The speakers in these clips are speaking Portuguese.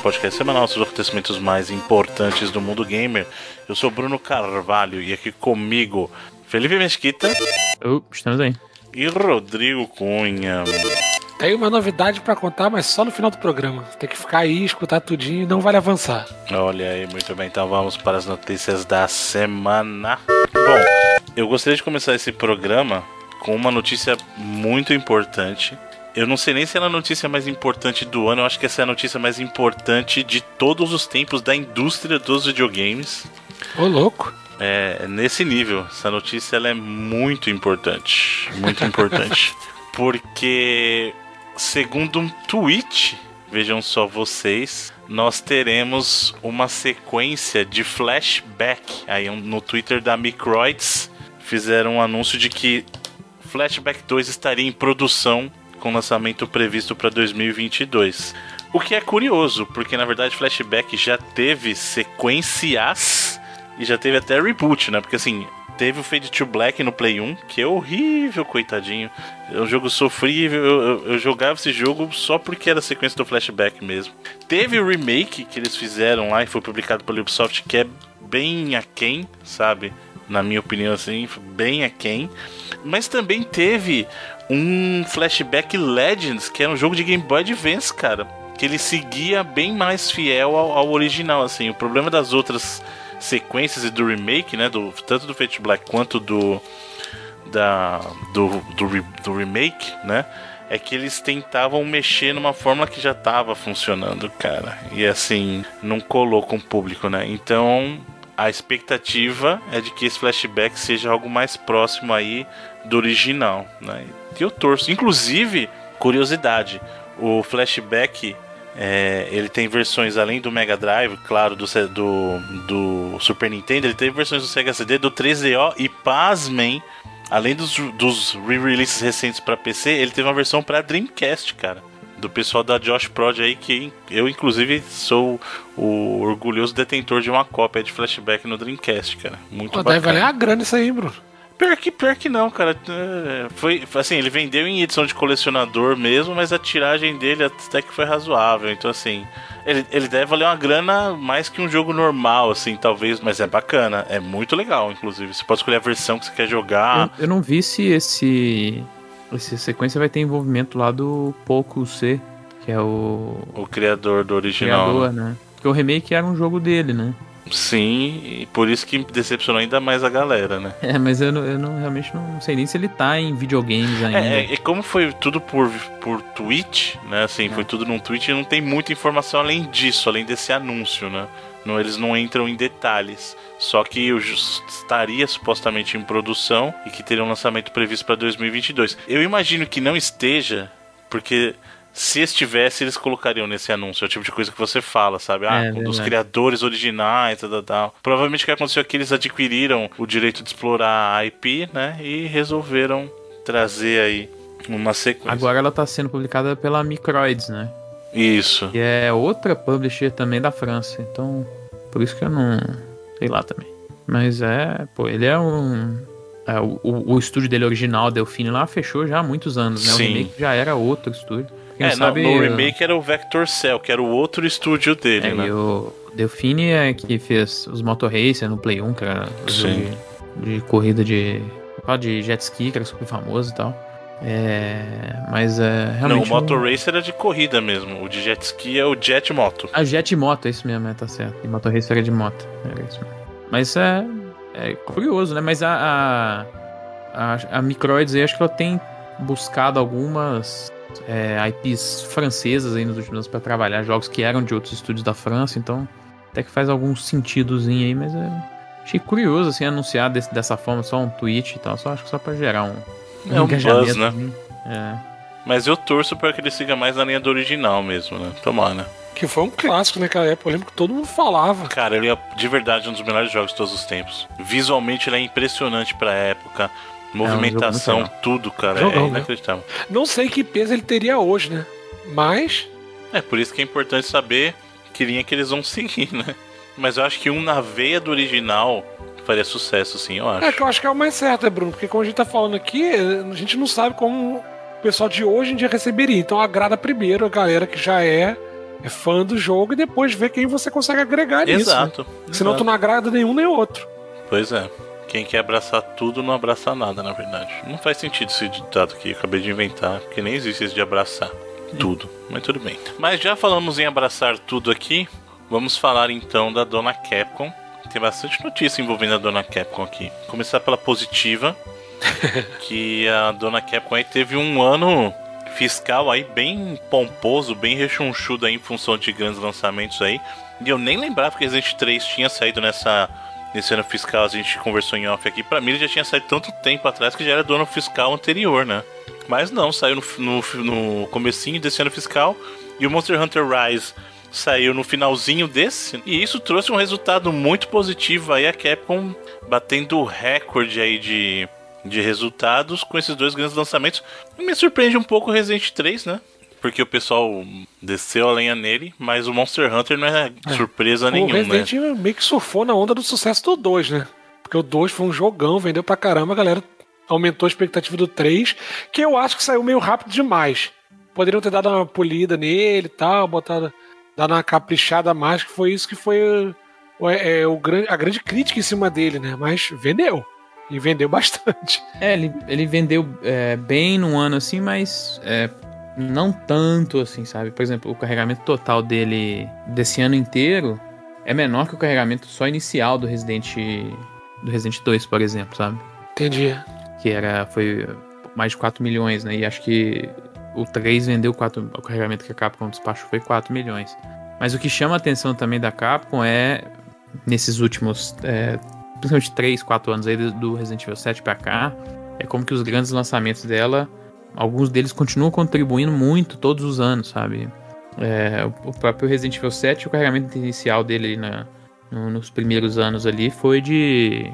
podcast semanal sobre os acontecimentos mais importantes do mundo gamer. Eu sou Bruno Carvalho e aqui comigo Felipe Mesquita. Oh, estamos aí. E Rodrigo Cunha. Tem uma novidade para contar, mas só no final do programa. Tem que ficar aí, escutar tudinho e não vale avançar. Olha aí, muito bem. Então vamos para as notícias da semana. Bom, eu gostaria de começar esse programa com uma notícia muito importante eu não sei nem se é a notícia mais importante do ano, eu acho que essa é a notícia mais importante de todos os tempos da indústria dos videogames. Ô, louco! É, nesse nível, essa notícia ela é muito importante. Muito importante. porque, segundo um tweet, vejam só vocês, nós teremos uma sequência de flashback. Aí no Twitter da Microids fizeram um anúncio de que Flashback 2 estaria em produção com lançamento previsto para 2022. O que é curioso, porque na verdade Flashback já teve sequências e já teve até reboot, né? Porque assim, teve o Fade to Black no Play 1, que é horrível, coitadinho. É um jogo sofrível. Eu, eu, eu, jogava esse jogo só porque era sequência do flashback mesmo. Teve o remake que eles fizeram lá e foi publicado pela Ubisoft, que é bem aquém, sabe? Na minha opinião, assim, bem aquém. Mas também teve um Flashback Legends, que era um jogo de Game Boy Advance, cara. Que ele seguia bem mais fiel ao, ao original, assim. O problema das outras sequências e do remake, né? Do, tanto do Fate Black quanto do. Da, do, do, do remake, né? é que eles tentavam mexer numa fórmula que já estava funcionando, cara. E assim, não colou com o público, né? Então, a expectativa é de que esse flashback seja algo mais próximo aí do original, né? Que eu torço. Inclusive, curiosidade, o flashback é, ele tem versões além do Mega Drive, claro, do, do, do Super Nintendo, ele tem versões do Sega CD, do 3DO e pasmem, além dos, dos re-releases recentes para PC, ele teve uma versão para Dreamcast, cara. Do pessoal da Josh Prod aí, que eu inclusive sou o orgulhoso detentor de uma cópia de flashback no Dreamcast, cara. Muito Pô, bacana. Deve valer a grana isso aí, Bruno. Pior que, pior que não, cara. É, foi assim, ele vendeu em edição de colecionador mesmo, mas a tiragem dele até que foi razoável. Então, assim, ele, ele deve valer uma grana mais que um jogo normal, assim, talvez, mas é bacana. É muito legal, inclusive. Você pode escolher a versão que você quer jogar. Eu, eu não vi se esse. Essa sequência vai ter envolvimento lá do Poco C, que é o. O criador do original. Criador, né? Porque o remake era um jogo dele, né? Sim, e por isso que decepcionou ainda mais a galera, né? É, mas eu, não, eu não, realmente não sei nem se ele tá em videogames ainda. É, é, como foi tudo por, por tweet, né? Assim, é. foi tudo num tweet e não tem muita informação além disso, além desse anúncio, né? Não, eles não entram em detalhes. Só que estaria supostamente em produção e que teria um lançamento previsto para 2022. Eu imagino que não esteja, porque se estivesse, eles colocariam nesse anúncio. É o tipo de coisa que você fala, sabe? Ah, é, um dos criadores originais, tal, tal. Provavelmente o que aconteceu é que eles adquiriram o direito de explorar a IP, né? E resolveram trazer aí uma sequência. Agora ela tá sendo publicada pela Microids, né? Isso. Que é outra publisher também da França. Então, por isso que eu não. Sei lá também. Mas é, pô, ele é um. É, o, o, o estúdio dele original, Delfine, lá fechou já há muitos anos, né? Sim. O remake já era outro estúdio. Quem é, sabe, no, remake era o Vector Cell, que era o outro estúdio dele, é, né? E o Delfine é que fez os Motor Racer no Play 1, que era de, de, corrida de. de jet ski, que era super famoso e tal. É, mas é realmente. Não, o Motor um... Racer era de corrida mesmo. O de jet ski é o Jet Moto. Ah, Jet Moto, é isso mesmo, é, tá certo. E Motor Racer era de moto. Era isso mesmo. Mas é, é curioso, né? Mas a, a, a, a Microids aí, acho que ela tem buscado algumas é, IPs francesas aí nos últimos anos para trabalhar, jogos que eram de outros estúdios da França, então até que faz algum sentidozinho aí, mas é, achei curioso assim anunciar desse, dessa forma, só um tweet e tal, só acho que só para gerar um, um é um engajamento. Buzz, né? Assim. É. Mas eu torço para que ele siga mais na linha do original mesmo, né? Tomara. Né? Que foi um clássico naquela época, eu lembro que todo mundo falava. Cara, ele é de verdade um dos melhores jogos de todos os tempos. Visualmente ele é impressionante pra época. Movimentação, é um tudo, cara. Jogão, é inacreditável. Né? Não sei que peso ele teria hoje, né? Mas. É por isso que é importante saber que linha que eles vão seguir, né? Mas eu acho que um na veia do original faria sucesso, sim, eu acho. É que eu acho que é o mais certo, né, Bruno? Porque como a gente tá falando aqui, a gente não sabe como o pessoal de hoje em dia receberia. Então agrada primeiro a galera que já é, é fã do jogo e depois vê quem você consegue agregar nisso. Né? Exato. Senão tu não agrada nenhum nem outro. Pois é. Quem quer abraçar tudo não abraça nada, na verdade. Não faz sentido esse ditado que eu acabei de inventar, porque nem existe esse de abraçar tudo. Mas tudo bem. Mas já falamos em abraçar tudo aqui, vamos falar então da Dona Capcom. Tem bastante notícia envolvendo a Dona Capcom aqui. Começar pela positiva, que a Dona Capcom aí teve um ano fiscal aí bem pomposo, bem rechonchudo aí em função de grandes lançamentos aí. E eu nem lembrava que Resident 3 tinha saído nessa nesse ano fiscal, a gente conversou em off aqui. Pra mim, ele já tinha saído tanto tempo atrás que já era do ano fiscal anterior, né? Mas não, saiu no, no, no comecinho desse ano fiscal. E o Monster Hunter Rise saiu no finalzinho desse. E isso trouxe um resultado muito positivo aí. A Capcom batendo recorde aí de, de resultados com esses dois grandes lançamentos. Me surpreende um pouco o Resident 3, né? Porque o pessoal desceu a lenha nele, mas o Monster Hunter não é, é. surpresa o nenhuma. O Resident né? meio que surfou na onda do sucesso do 2, né? Porque o 2 foi um jogão, vendeu pra caramba, a galera aumentou a expectativa do 3, que eu acho que saiu meio rápido demais. Poderiam ter dado uma polida nele e tal, botado, dado uma caprichada a mais, que foi isso que foi é, é, o, a grande crítica em cima dele, né? Mas vendeu. E vendeu bastante. É, ele, ele vendeu é, bem num ano assim, mas é, não tanto assim, sabe? Por exemplo, o carregamento total dele desse ano inteiro é menor que o carregamento só inicial do Resident do Resident 2, por exemplo, sabe? Entendi. Que era foi mais de 4 milhões, né? E acho que o 3 vendeu 4, o carregamento que a Capcom despachou foi 4 milhões. Mas o que chama a atenção também da Capcom é nesses últimos é, principalmente 3, 4 anos aí do Resident Evil 7 para cá, é como que os grandes lançamentos dela alguns deles continuam contribuindo muito todos os anos, sabe? É, o próprio Resident Evil 7, o carregamento inicial dele na, no, nos primeiros anos ali foi de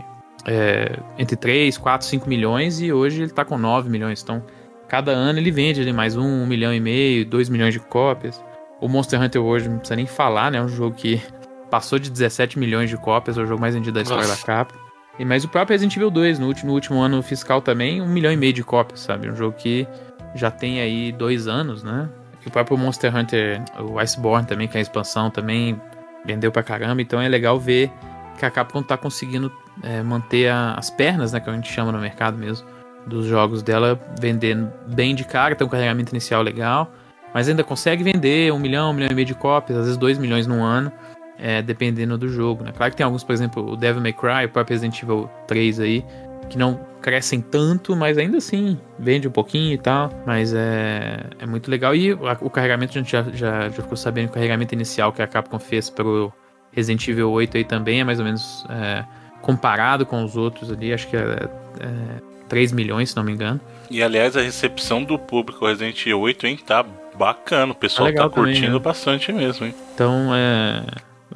é, entre 3, 4, 5 milhões e hoje ele tá com 9 milhões. Então, cada ano ele vende ali mais um, um milhão e meio, 2 milhões de cópias. O Monster Hunter hoje não precisa nem falar, né? É um jogo que passou de 17 milhões de cópias, é o jogo mais vendido da história Nossa. da Capcom. Mais o próprio Resident Evil 2, no último, no último ano fiscal também, um milhão e meio de cópias, sabe? Um jogo que já tem aí dois anos, né? E o próprio Monster Hunter, o Iceborne também, que é a expansão, também vendeu pra caramba. Então é legal ver que a Capcom tá conseguindo é, manter a, as pernas, né? Que a gente chama no mercado mesmo, dos jogos dela, vendendo bem de cara, tem um carregamento inicial legal. Mas ainda consegue vender um milhão, um milhão e meio de cópias, às vezes dois milhões no ano é, dependendo do jogo, né? Claro que tem alguns, por exemplo, o Devil May Cry, o próprio Resident Evil 3 aí, que não crescem tanto, mas ainda assim vende um pouquinho e tal. Mas é, é muito legal. E o, carregamento, a gente já, já, já, ficou sabendo que o carregamento inicial que a Capcom fez pro Resident Evil 8 aí também é mais ou menos é, comparado com os outros ali, acho que é, é 3 milhões, se não me engano. E aliás, a recepção do público Resident Evil 8, hein, tá bacana. O pessoal tá, tá curtindo também, né? bastante mesmo, hein? Então, é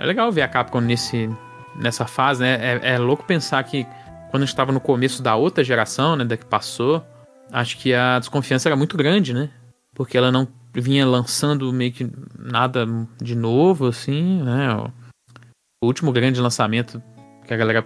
é legal ver a Capcom nesse, nessa fase, né? É, é louco pensar que quando a gente estava no começo da outra geração, né, da que passou, acho que a desconfiança era muito grande, né? Porque ela não vinha lançando meio que nada de novo, assim, né? O último grande lançamento que a galera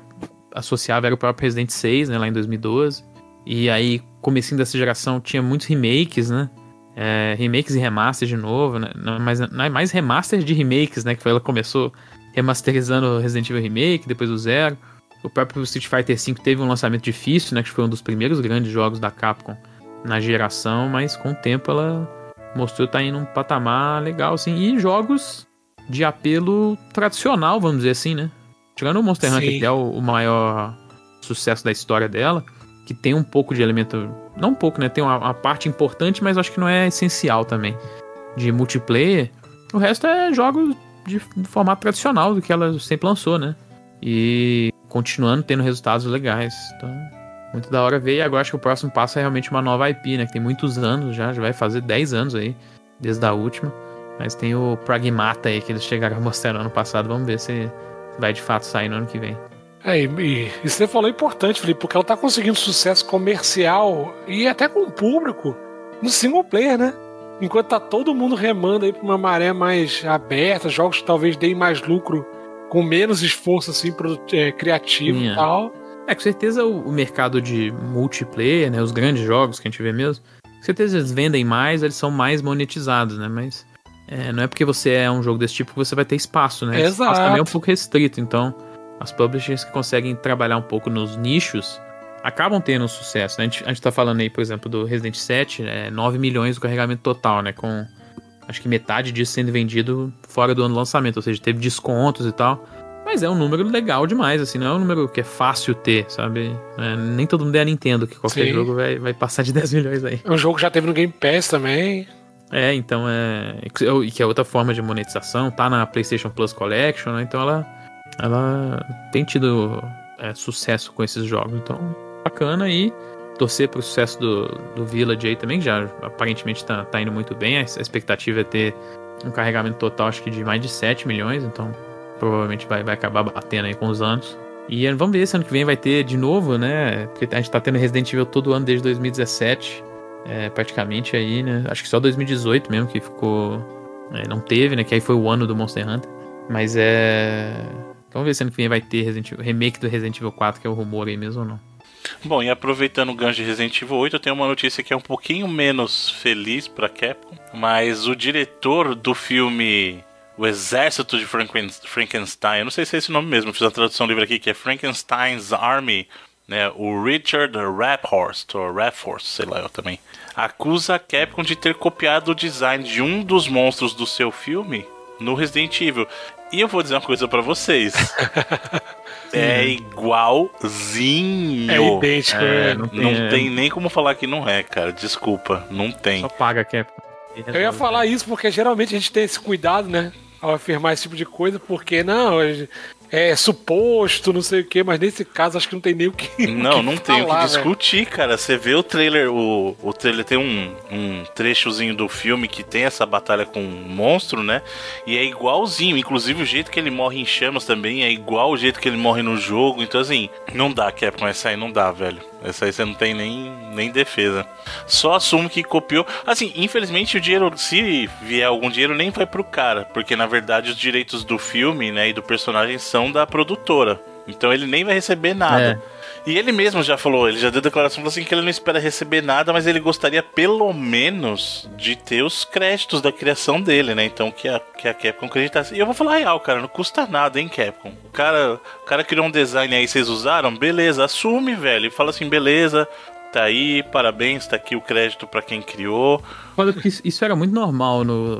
associava era o próprio Resident 6, né, lá em 2012. E aí, comecinho dessa geração, tinha muitos remakes, né? É, remakes e remasters de novo, né? Não, mas não é mais remasters de remakes, né? Que foi ela começou remasterizando Resident Evil Remake, depois o Zero. O próprio Street Fighter V teve um lançamento difícil, né? Que foi um dos primeiros grandes jogos da Capcom na geração, mas com o tempo ela mostrou estar tá indo um patamar legal, assim. E jogos de apelo tradicional, vamos dizer assim, né? Tirando o Monster Sim. Hunter, que é o, o maior sucesso da história dela, que tem um pouco de elemento não um pouco, né? Tem uma, uma, parte importante, mas acho que não é essencial também. De multiplayer. O resto é jogos de, formato tradicional do que ela sempre lançou, né? E continuando tendo resultados legais. Então, muito da hora ver. E agora acho que o próximo passo é realmente uma nova IP, né? Que tem muitos anos já, já vai fazer 10 anos aí, desde a última. Mas tem o Pragmata aí que eles chegaram a mostrar no ano passado. Vamos ver se vai de fato sair no ano que vem. É, e, e, você falou importante, Felipe, porque ela tá conseguindo sucesso comercial e até com o público no single player, né? enquanto tá todo mundo remando aí pra uma maré mais aberta, jogos que talvez deem mais lucro com menos esforço assim é, criativo e tal. É, com certeza o, o, mercado de multiplayer, né, os grandes jogos que a gente vê mesmo, com certeza eles vendem mais, eles são mais monetizados, né, mas é, não é porque você é um jogo desse tipo que você vai ter espaço, né? Exato. Espaço também é um pouco restrito, então as publishers que conseguem trabalhar um pouco nos nichos acabam tendo um sucesso, né? A gente, a gente tá falando aí, por exemplo, do Resident 7, é 9 milhões do carregamento total, né? Com acho que metade disso sendo vendido fora do ano do lançamento, ou seja, teve descontos e tal. Mas é um número legal demais, assim, não é um número que é fácil ter, sabe? É, nem todo mundo é a Nintendo, que qualquer Sim. jogo vai, vai passar de 10 milhões aí. É um jogo que já teve no Game Pass também. É, então é. E que é outra forma de monetização, tá na PlayStation Plus Collection, né? Então ela, ela tem tido é, sucesso com esses jogos. Então, bacana e torcer pro sucesso do, do Village aí também, que já aparentemente tá, tá indo muito bem. A expectativa é ter um carregamento total, acho que de mais de 7 milhões, então provavelmente vai, vai acabar batendo aí com os anos. E vamos ver se ano que vem vai ter de novo, né? Porque a gente tá tendo Resident Evil todo ano desde 2017 é, praticamente aí, né? Acho que só 2018 mesmo que ficou. É, não teve, né? Que aí foi o ano do Monster Hunter. Mas é. Vamos ver se ano que vem vai ter Evil, remake do Resident Evil 4, que é o rumor aí mesmo ou não. Bom, e aproveitando o gancho de Resident Evil 8, eu tenho uma notícia que é um pouquinho menos feliz para Capcom, mas o diretor do filme O Exército de Frankenstein, eu não sei se é esse nome mesmo, fiz a tradução livre aqui, que é Frankenstein's Army, né, o Richard Raphorst, ou Raphorst, sei lá eu também, acusa a Capcom de ter copiado o design de um dos monstros do seu filme no Resident Evil. E eu vou dizer uma coisa para vocês. é igualzinho. É idêntico, é, Não, tem, não é. tem, nem como falar que não é, cara. Desculpa, não tem. Só paga a Capcom. Eu ia falar isso porque geralmente a gente tem esse cuidado, né? Ao afirmar esse tipo de coisa, porque não, é suposto, não sei o que, mas nesse caso acho que não tem nem o que. Não, não tem o que discutir, cara. Você vê o trailer, o, o trailer tem um, um trechozinho do filme que tem essa batalha com um monstro, né? E é igualzinho, inclusive o jeito que ele morre em chamas também é igual o jeito que ele morre no jogo. Então, assim, não dá, Capcom, essa aí não dá, velho. Essa aí você não tem nem, nem defesa. Só assumo que copiou. Assim, infelizmente o dinheiro, se vier algum dinheiro, nem vai pro cara. Porque na verdade os direitos do filme, né, e do personagem são da produtora. Então ele nem vai receber nada. É. E ele mesmo já falou, ele já deu declaração falou assim que ele não espera receber nada, mas ele gostaria pelo menos de ter os créditos da criação dele, né? Então que a, que a Capcom acreditasse. E eu vou falar real, cara, não custa nada, hein, Capcom. O cara, o cara criou um design aí, vocês usaram? Beleza, assume, velho. E fala assim, beleza, tá aí, parabéns, tá aqui o crédito para quem criou. Isso era muito normal no.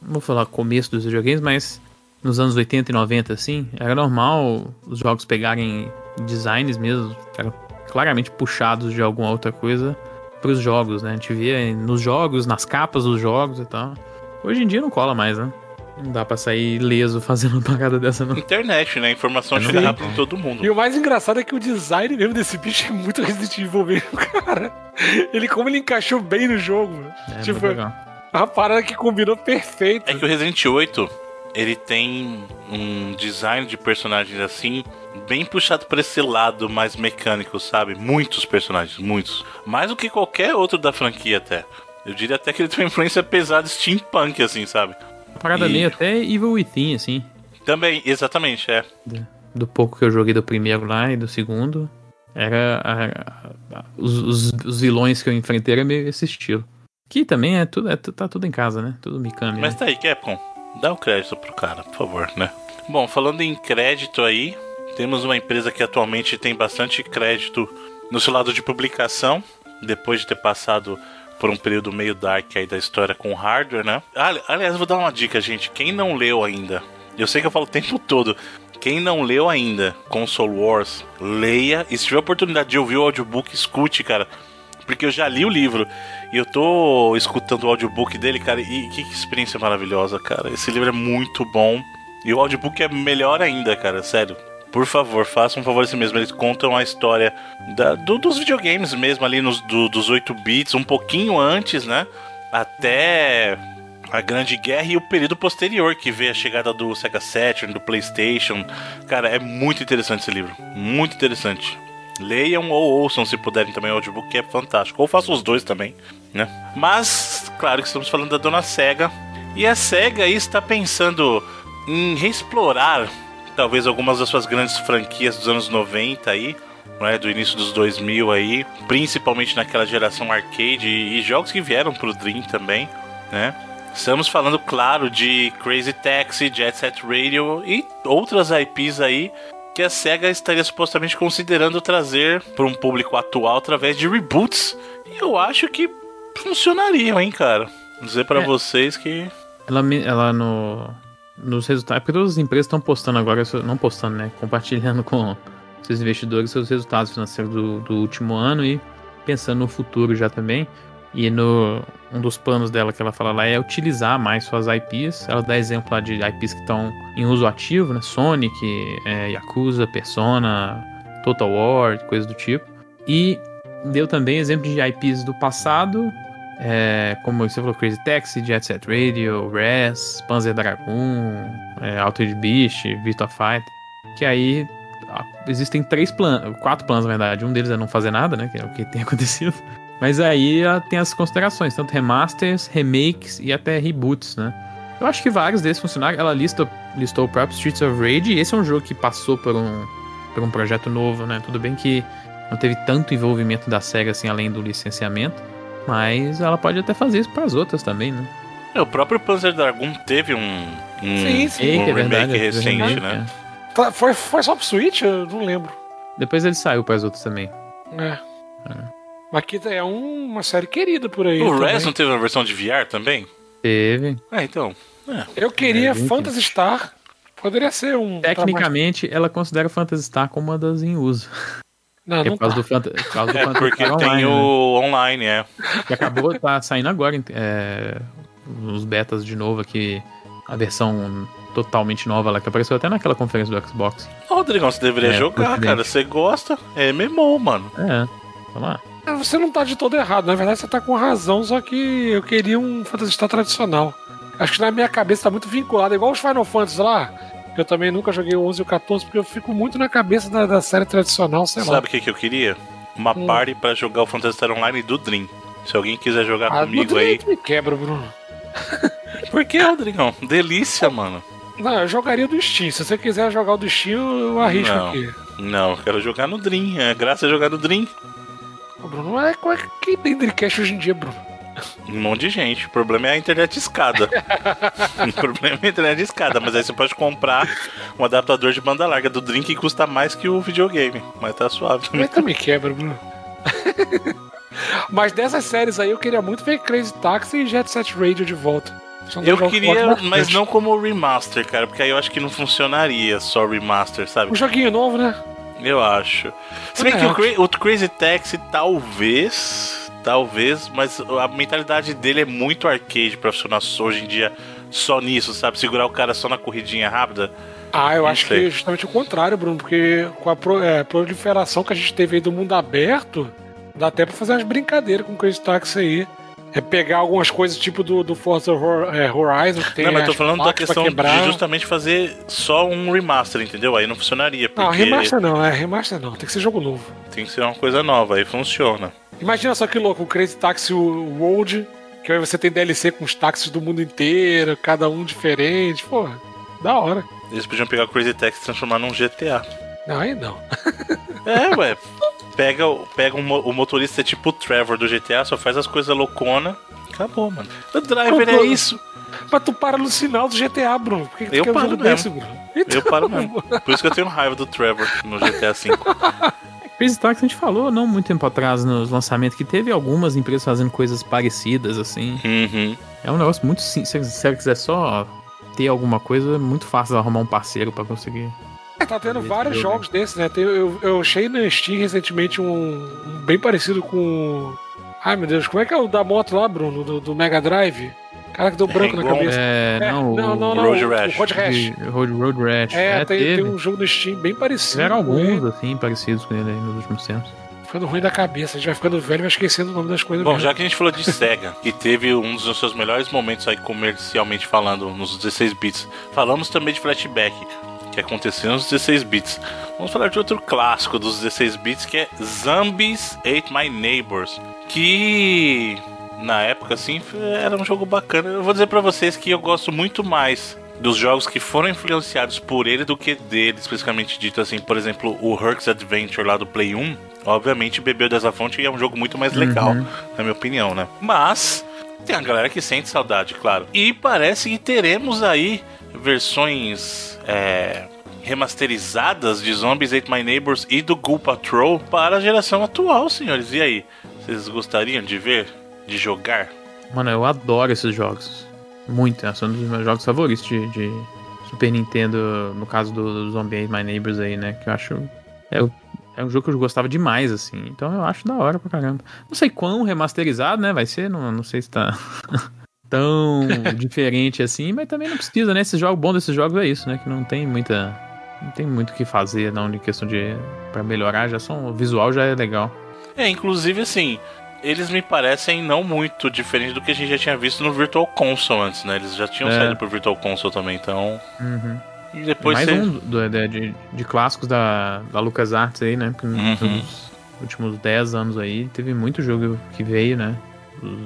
Não vou falar começo dos videogames, mas nos anos 80 e 90, assim, era normal os jogos pegarem designs mesmo, eram claramente puxados de alguma outra coisa para os jogos, né? A gente via nos jogos, nas capas dos jogos e tal. Hoje em dia não cola mais, né? Não dá pra sair ileso fazendo uma parada dessa, não. Internet, né? A informação chega rápido em todo mundo. E o mais engraçado é que o design mesmo desse bicho é muito Resident Evil mesmo, cara. Ele, como ele encaixou bem no jogo. É, tipo, uma parada que combinou perfeito. É que o Resident 8, ele tem um design de personagens assim bem puxado para esse lado mais mecânico, sabe? Muitos personagens, muitos. Mais do que qualquer outro da franquia até. Eu diria até que ele tem uma influência pesada steampunk, assim, sabe? Uma parada e... meio até Evil Within, assim. Também, exatamente, é. Do pouco que eu joguei do primeiro lá e do segundo, era a, a, a, os, os, os, vilões que eu enfrentei era meio esse estilo. Que também é tudo, é, tá tudo em casa, né? Tudo Mikami. Mas né? tá aí, Capcom. Dá o crédito pro cara, por favor, né? Bom, falando em crédito aí, temos uma empresa que atualmente tem bastante crédito no seu lado de publicação, depois de ter passado por um período meio dark aí da história com hardware, né? Aliás, vou dar uma dica, gente. Quem não leu ainda, eu sei que eu falo o tempo todo. Quem não leu ainda Console Wars, leia. E se tiver oportunidade de ouvir o audiobook, escute, cara. Porque eu já li o livro e eu tô escutando o audiobook dele, cara. E que experiência maravilhosa, cara. Esse livro é muito bom. E o audiobook é melhor ainda, cara. Sério. Por favor, façam um favor a si mesmo. Eles contam a história da, do, dos videogames mesmo, ali nos, do, dos 8 bits, um pouquinho antes, né? Até a Grande Guerra e o período posterior, que vê a chegada do Sega Saturn, do PlayStation. Cara, é muito interessante esse livro. Muito interessante. Leiam ou ouçam se puderem também o audiobook, que é fantástico. Ou façam os dois também, né? Mas, claro que estamos falando da Dona Sega. E a Sega está pensando em reexplorar talvez algumas das suas grandes franquias dos anos 90 aí, né, do início dos 2000 aí, principalmente naquela geração arcade e, jogos que vieram pro Dream também, né? Estamos falando, claro, de Crazy Taxi, Jet Set Radio e outras IPs aí que a SEGA estaria supostamente considerando trazer para um público atual através de reboots. E eu acho que funcionariam, hein, cara. Vou dizer para é. vocês que. Ela, ela no, nos resultados. Porque todas as empresas estão postando agora, não postando, né? Compartilhando com seus investidores seus resultados financeiros do, do último ano e pensando no futuro já também. E no, um dos planos dela que ela fala lá é utilizar mais suas IPs. Ela dá exemplo lá de IPs que estão em uso ativo, né? Sonic, é, Yakuza, Persona, Total War, coisas do tipo. E deu também exemplo de IPs do passado, é, como você falou, Crazy Taxi, Jet Set Radio, Res, Panzer Dragoon, é, Altered Beast, Virtua Fighter. Que aí existem três planos, quatro planos na verdade. Um deles é não fazer nada, né? Que é o que tem acontecido. Mas aí tem as considerações, tanto remasters, remakes e até reboots, né? Eu acho que vários desses funcionaram. Ela lista, listou o próprio Streets of Rage, e esse é um jogo que passou por um, por um projeto novo, né? Tudo bem que não teve tanto envolvimento da SEGA assim, além do licenciamento, mas ela pode até fazer isso para as outras também, né? É, o próprio Panzer Dragoon teve um, um, sim, sim. um é remake recente, né? Tá, foi, foi só pro Switch? Eu não lembro. Depois ele saiu para as outras também. É. é. Aqui é um, uma série querida por aí. O Res não teve uma versão de VR também? Teve. É, então. É. Eu queria é, Phantasy Star. Poderia ser um. Tecnicamente, ela considera Phantasy Star como uma das em uso. Não, é não por causa tá. do, Fanta por causa do é porque tem online, o né? online, é. Que acabou, tá saindo agora é, nos betas de novo aqui, a versão totalmente nova lá, que apareceu até naquela conferência do Xbox. Ô, Rodrigão, você deveria é, jogar, cara. Você gosta? É MMO, mano. É, vamos lá. É, você não tá de todo errado, na verdade você tá com razão, só que eu queria um Phantasy Star tradicional. Acho que na minha cabeça tá muito vinculado, igual os Final Fantasy lá. Que eu também nunca joguei o 11 e o 14, porque eu fico muito na cabeça da, da série tradicional, sei Sabe lá. Sabe o que, que eu queria? Uma hum. party pra jogar o Phantasy Star Online do Dream. Se alguém quiser jogar ah, comigo aí. me quebra, Bruno. Por que, Rodrigão? Delícia, mano. Não, eu jogaria do Steam. Se você quiser jogar o do Steam, eu arrisco não, aqui. Não, eu quero jogar no Dream. É graça jogar no Dream. Bruno, é, como é que tem Dreamcast hoje em dia, Bruno? Um monte de gente. O problema é a internet escada. o problema é a internet escada, mas aí você pode comprar um adaptador de banda larga do Dream que custa mais que o videogame. Mas tá suave. Mas também quebra, Bruno. mas dessas séries aí eu queria muito ver Crazy Taxi e Jet Set Radio de volta. Eu queria, mas não como remaster, cara, porque aí eu acho que não funcionaria só remaster, sabe? Um joguinho novo, né? Eu acho. Se bem é, que o, Cra o Crazy Taxi talvez. Talvez, mas a mentalidade dele é muito arcade pra funcionar hoje em dia só nisso, sabe? Segurar o cara só na corridinha rápida. Ah, eu Não acho sei. que é justamente o contrário, Bruno, porque com a pro, é, proliferação que a gente teve aí do mundo aberto, dá até pra fazer umas brincadeiras com o Crazy Taxi aí é pegar algumas coisas tipo do, do Forza é, Horizon que tem Não, mas tô falando da questão de justamente fazer só um remaster, entendeu? Aí não funcionaria. Porque... Não, remaster não, é remaster não, tem que ser jogo novo. Tem que ser uma coisa nova, aí funciona. Imagina só que louco, o Crazy Taxi World, que aí você tem DLC com os táxis do mundo inteiro, cada um diferente, pô, da hora. Eles podiam pegar o Crazy Taxi e transformar num GTA. Não, aí não. é, ué pega, pega um, o motorista tipo o Trevor do GTA, só faz as coisas loucona. Acabou, mano. O driver é isso. Mas tu para no sinal do GTA, Bruno. Por que, que eu paro mesmo. Desse, Bruno? Então... Eu paro mesmo. Por isso que eu tenho raiva do Trevor no GTA V. Crazy Taxi a gente falou não muito tempo atrás nos lançamentos que teve algumas empresas fazendo coisas parecidas assim. Uhum. É um negócio muito simples. Se você quiser só ter alguma coisa, é muito fácil arrumar um parceiro para conseguir. Tá tendo vários jogos desses, né? eu, eu achei na Steam recentemente um, um, bem parecido com. Ai meu Deus, como é que é o da moto lá, Bruno? Do, do Mega Drive? Cara que deu branco na cabeça. É, é não, não, não, não, Road Rash. O Road Rash. Road, Road Rash. É, é tem, tem, um jogo no Steam bem parecido. Tiveram alguns, assim, parecidos com ele aí nos últimos tempos. Ficando ruim da cabeça, a gente vai ficando velho e vai esquecendo o nome das coisas. Bom, mesmo. já que a gente falou de SEGA, que teve um dos seus melhores momentos aí comercialmente falando, nos 16 bits, falamos também de Flashback que aconteciam nos 16 bits. Vamos falar de outro clássico dos 16 bits que é Zombies Ate My Neighbors, que na época assim era um jogo bacana. Eu vou dizer para vocês que eu gosto muito mais dos jogos que foram influenciados por ele do que dele, especificamente dito assim, por exemplo, o Herc's Adventure lá do Play 1, obviamente bebeu dessa fonte e é um jogo muito mais legal, uhum. na minha opinião, né? Mas tem a galera que sente saudade, claro. E parece que teremos aí versões é, remasterizadas de Zombies Ate My Neighbors e do Ghoul Patrol para a geração atual, senhores. E aí, vocês gostariam de ver, de jogar? Mano, eu adoro esses jogos. Muito, né? são um dos meus jogos favoritos de, de Super Nintendo, no caso do, do Zombie Ate My Neighbors aí, né? Que eu acho. É, é um jogo que eu gostava demais, assim. Então eu acho da hora pra caramba. Não sei quão remasterizado, né? Vai ser, não, não sei se tá tão diferente assim, mas também não precisa, né? Esse jogo bom desses jogos é isso, né? Que não tem muita. Não tem muito o que fazer, não, de questão de. para melhorar, já são. O visual já é legal. É, inclusive assim, eles me parecem não muito diferentes do que a gente já tinha visto no Virtual Console antes, né? Eles já tinham é. saído pro Virtual Console também, então. Uhum. E depois Mais você... um do, de, de, de, clássicos da, da LucasArts aí, né? Porque uhum. nos últimos 10 anos aí teve muito jogo que veio, né?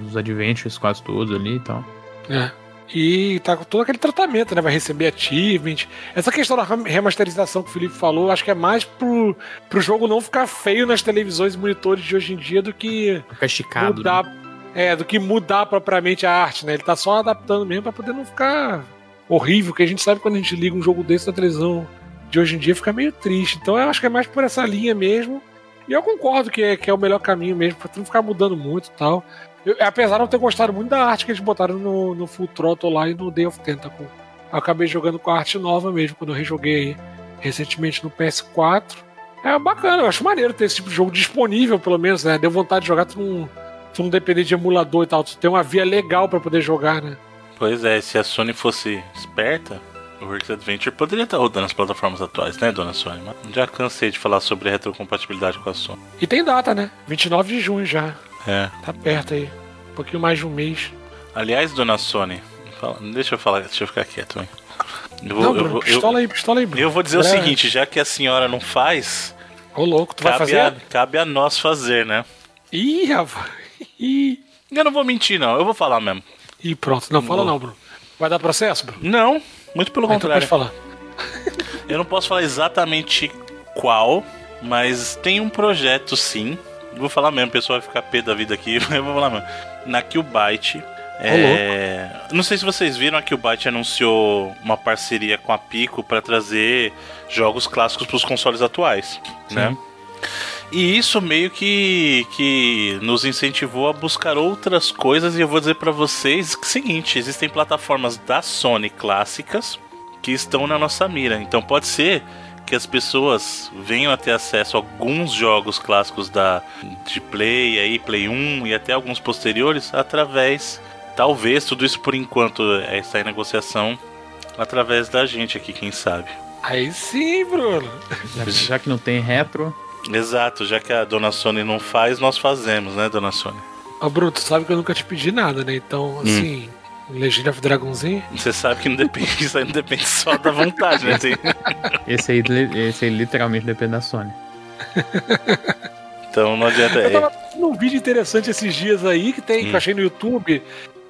Os Adventures quase todos ali e tal. É. E tá com todo aquele tratamento, né? Vai receber achievement. Essa questão da remasterização que o Felipe falou, acho que é mais pro, pro jogo não ficar feio nas televisões e monitores de hoje em dia do que. Ficar esticado. Mudar, né? É, do que mudar propriamente a arte, né? Ele tá só adaptando mesmo pra poder não ficar horrível, que a gente sabe quando a gente liga um jogo desse na televisão de hoje em dia fica meio triste. Então eu acho que é mais por essa linha mesmo. E eu concordo que é, que é o melhor caminho mesmo, pra não ficar mudando muito e tal. Eu, apesar de eu ter gostado muito da arte que eles botaram no, no Full Throttle lá e no Day of Tentacle. Eu acabei jogando com a arte nova mesmo, quando eu rejoguei recentemente no PS4. É bacana, eu acho maneiro ter esse tipo de jogo disponível, pelo menos, né? Deu vontade de jogar, tu não, tu não depender de emulador e tal, tu tem uma via legal para poder jogar, né? Pois é, se a Sony fosse esperta, o Works Adventure poderia estar rodando nas plataformas atuais, né, dona Sony? Mas já cansei de falar sobre retrocompatibilidade com a Sony. E tem data, né? 29 de junho já. É. Tá perto aí. Um pouquinho mais de um mês. Aliás, dona Sony, fala, deixa eu falar, deixa eu ficar quieto, hein? Eu vou, não, Bruno, eu, pistola eu, aí, pistola aí, Bruno. Eu vou dizer o seguinte, já que a senhora não faz. Ô, louco, tu vai fazer? A, cabe a nós fazer, né? Ih, rapaz. Ih. Eu não vou mentir, não. Eu vou falar mesmo. E pronto, não fala não, Bruno. Vai dar processo, Bruno? Não, muito pelo ah, contrário. Então pode falar. Eu não posso falar exatamente qual, mas tem um projeto sim. Vou falar mesmo, o pessoal vai ficar pé da vida aqui, mas eu vou falar mesmo. Na Qbyte. É... Não sei se vocês viram, a Qbyte anunciou uma parceria com a Pico para trazer jogos clássicos para os consoles atuais, sim. né? E isso meio que, que nos incentivou a buscar outras coisas. E eu vou dizer para vocês que é o seguinte: existem plataformas da Sony clássicas que estão na nossa mira. Então pode ser que as pessoas venham a ter acesso a alguns jogos clássicos da de Play, aí Play 1 e até alguns posteriores através, talvez tudo isso por enquanto é, está em negociação através da gente aqui, quem sabe. Aí sim, Bruno. Já, já que não tem retro, Exato, já que a dona Sony não faz, nós fazemos, né, dona Sony? Ô, Bruno, tu sabe que eu nunca te pedi nada, né? Então, hum. assim, hum. Legend of Dragonzinho. Você sabe que não depende, isso aí não depende só da vontade, né? esse, aí, esse aí literalmente depende da Sony. Então não adianta. Eu tava num vídeo interessante esses dias aí que tem, hum. que eu hum. achei no YouTube,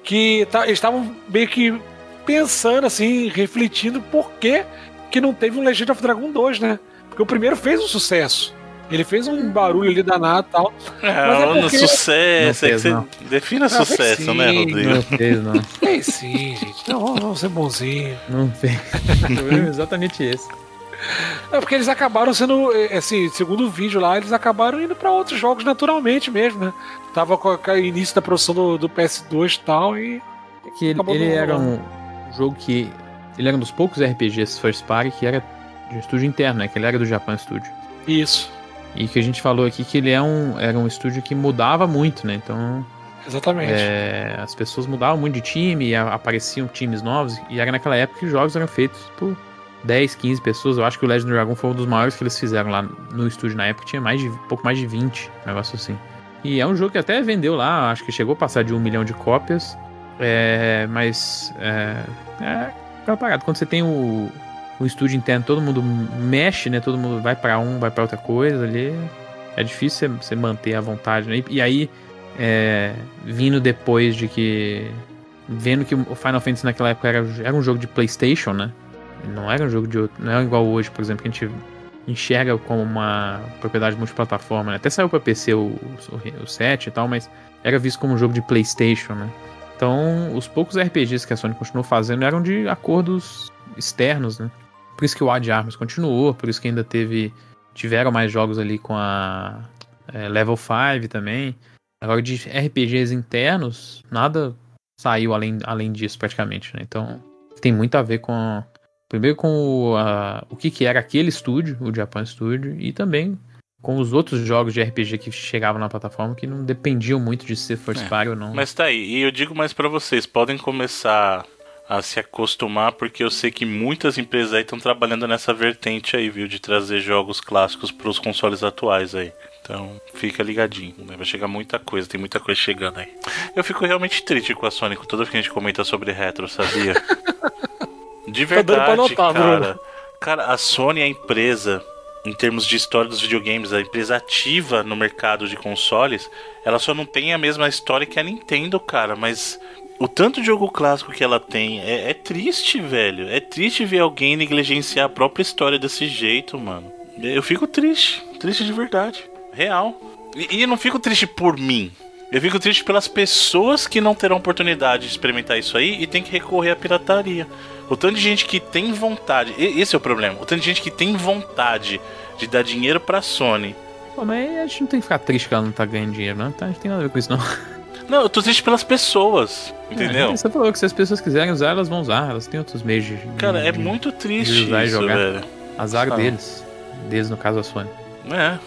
que tá, eles estavam meio que pensando assim, refletindo por que, que não teve um Legend of Dragon 2, né? Porque o primeiro fez um sucesso. Ele fez um barulho ali danado e tal. É, mas é porque... sucesso. Fez, é que você defina não, sucesso, sim, né, Rodrigo? Não fez, não. Fez sim, gente. Então vamos ser bonzinho. Não fez. exatamente esse. É porque eles acabaram sendo, é, assim, segundo o vídeo lá, eles acabaram indo para outros jogos naturalmente mesmo, né? Tava com o início da produção do, do PS2 e tal, e. É que ele, ele era um jogo que. Ele era um dos poucos RPGs First Party que era de um estúdio interno, né? Que ele era do Japan Studio. Isso. E que a gente falou aqui que ele é um, era um estúdio que mudava muito, né? Então. Exatamente. É, as pessoas mudavam muito de time, apareciam times novos, e era naquela época que os jogos eram feitos por 10, 15 pessoas. Eu acho que o Legend Dragon foi um dos maiores que eles fizeram lá no estúdio na época, tinha mais de pouco mais de 20, um negócio assim. E é um jogo que até vendeu lá, acho que chegou a passar de um milhão de cópias. É, mas é, é parado. Quando você tem o, o estúdio interno, todo mundo mexe, né? Todo mundo vai para um, vai para outra coisa ali. É difícil você manter a vontade, né? E, e aí, é, vindo depois de que. Vendo que o Final Fantasy naquela época era, era um jogo de PlayStation, né? Não era um jogo de outro. Não é igual hoje, por exemplo, que a gente enxerga como uma propriedade multiplataforma. Né? Até saiu para PC o, o, o 7 e tal, mas era visto como um jogo de PlayStation, né? Então, os poucos RPGs que a Sony continuou fazendo eram de acordos externos, né? Por isso que o Ad Arms continuou, por isso que ainda teve tiveram mais jogos ali com a é, Level 5 também. Agora de RPGs internos, nada saiu além, além disso praticamente, né? Então, tem muito a ver com primeiro com o, a, o que, que era aquele estúdio, o Japan Studio, e também com os outros jogos de RPG que chegavam na plataforma que não dependiam muito de ser first é, party ou não. Mas tá aí, e eu digo mais para vocês, podem começar a se acostumar, porque eu sei que muitas empresas aí estão trabalhando nessa vertente aí, viu, de trazer jogos clássicos para os consoles atuais aí. Então, fica ligadinho, né? Vai chegar muita coisa, tem muita coisa chegando aí. Eu fico realmente triste com a Sony toda vez que a gente comenta sobre retro, sabia? De verdade, tá notar, cara. Bruno. Cara, a Sony é a empresa em termos de história dos videogames, a empresa ativa no mercado de consoles, ela só não tem a mesma história que a Nintendo, cara, mas o tanto de jogo clássico que ela tem é, é triste, velho. É triste ver alguém negligenciar a própria história desse jeito, mano. Eu fico triste, triste de verdade, real. E, e não fico triste por mim. Eu fico triste pelas pessoas que não terão oportunidade de experimentar isso aí e tem que recorrer à pirataria. O tanto de gente que tem vontade, esse é o problema. O tanto de gente que tem vontade de dar dinheiro pra Sony. Pô, mas a gente não tem que ficar triste que ela não tá ganhando dinheiro, não. Tá, a gente tem nada a ver com isso, não. Não, eu tô triste pelas pessoas, entendeu? É, você falou que se as pessoas quiserem usar, elas vão usar. Elas têm outros meios de. Cara, é muito triste usar isso, e jogar. velho. Azar ah. deles. Deles, no caso, a Sony. É.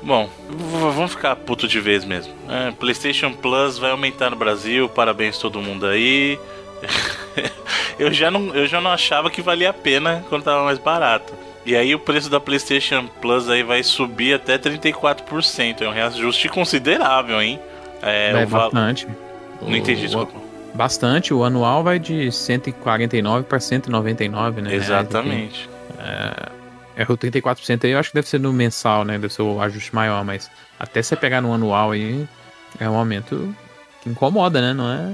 Bom, vamos ficar puto de vez mesmo. É, PlayStation Plus vai aumentar no Brasil. Parabéns todo mundo aí. eu, já não, eu já não achava que valia a pena quando tava mais barato. E aí o preço da PlayStation Plus aí vai subir até 34%. É um reajuste considerável, hein? É, é bastante. Não entendi, desculpa. Bastante. O anual vai de 149 para 199, né? Exatamente. É, é o 34% aí eu acho que deve ser no mensal, né? Deve ser o ajuste maior, mas até você pegar no anual aí, é um aumento que incomoda, né? Não é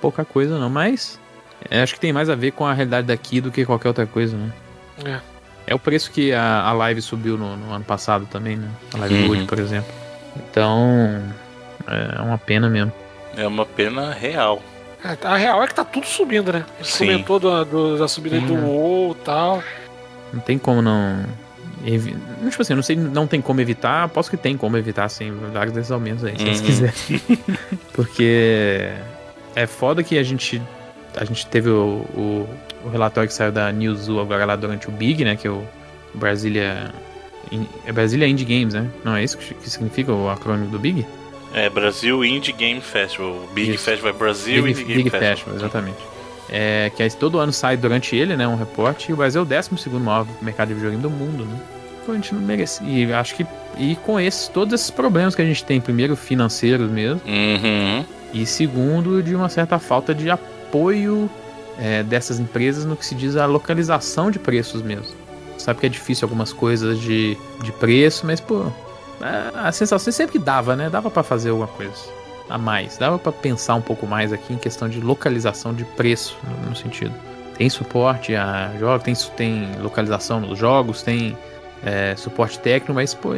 pouca coisa, não. Mas é, acho que tem mais a ver com a realidade daqui do que qualquer outra coisa, né? É. É o preço que a, a live subiu no, no ano passado também, né? A live uhum. Wood, por exemplo. Então, é uma pena mesmo. É uma pena real. É, a real é que tá tudo subindo, né? Gente Sim. comentou do, do, da subida Sim, do WoW e tal. Não tem como não. Evi... Tipo assim, não sei, não tem como evitar. Aposto que tem como evitar, assim, vários desses aumentos aí, se uhum. eles quiserem. Porque é foda que a gente. A gente teve o, o, o relatório que saiu da Newzoo agora lá durante o Big, né? Que é o Brasília. É Brasília Indie Games, né? Não é isso que significa o acrônimo do Big? É Brasil Indie Game Festival. Big isso. Festival é Brasil Big, Indie Game Big Festival. Festival exatamente. É, que aí, todo ano sai durante ele, né? Um reporte. E o Brasil é o 12 maior mercado de videogame do mundo, né? Então a gente não merece. E acho que. E com esses, todos esses problemas que a gente tem, primeiro financeiros mesmo. Uhum e segundo, de uma certa falta de apoio é, dessas empresas no que se diz a localização de preços mesmo. Sabe que é difícil algumas coisas de, de preço, mas, pô, a, sensação sempre que dava, né? Dava para fazer alguma coisa a mais. Dava para pensar um pouco mais aqui em questão de localização de preço, no, no sentido. Tem suporte a jogos, tem, tem localização nos jogos, tem é, suporte técnico, mas, pô,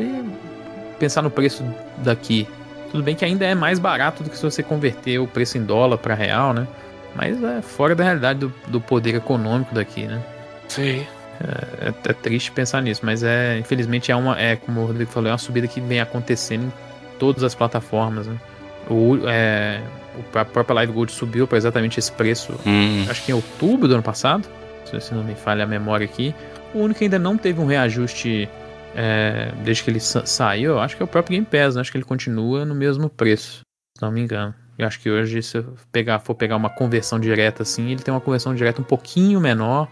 pensar no preço daqui tudo bem que ainda é mais barato do que se você converter o preço em dólar para real, né? Mas é fora da realidade do, do poder econômico daqui, né? Sim. É, é, é, triste pensar nisso, mas é infelizmente é uma, é como o Rodrigo falou, é uma subida que vem acontecendo em todas as plataformas. Né? O, é, a própria Live Gold subiu para exatamente esse preço, hum. acho que em outubro do ano passado, se não me falha a memória aqui. O único que ainda não teve um reajuste é, desde que ele sa saiu, eu acho que é o próprio Game Pass, né? acho que ele continua no mesmo preço, se não me engano. Eu acho que hoje, se eu pegar, for pegar uma conversão direta assim, ele tem uma conversão direta um pouquinho menor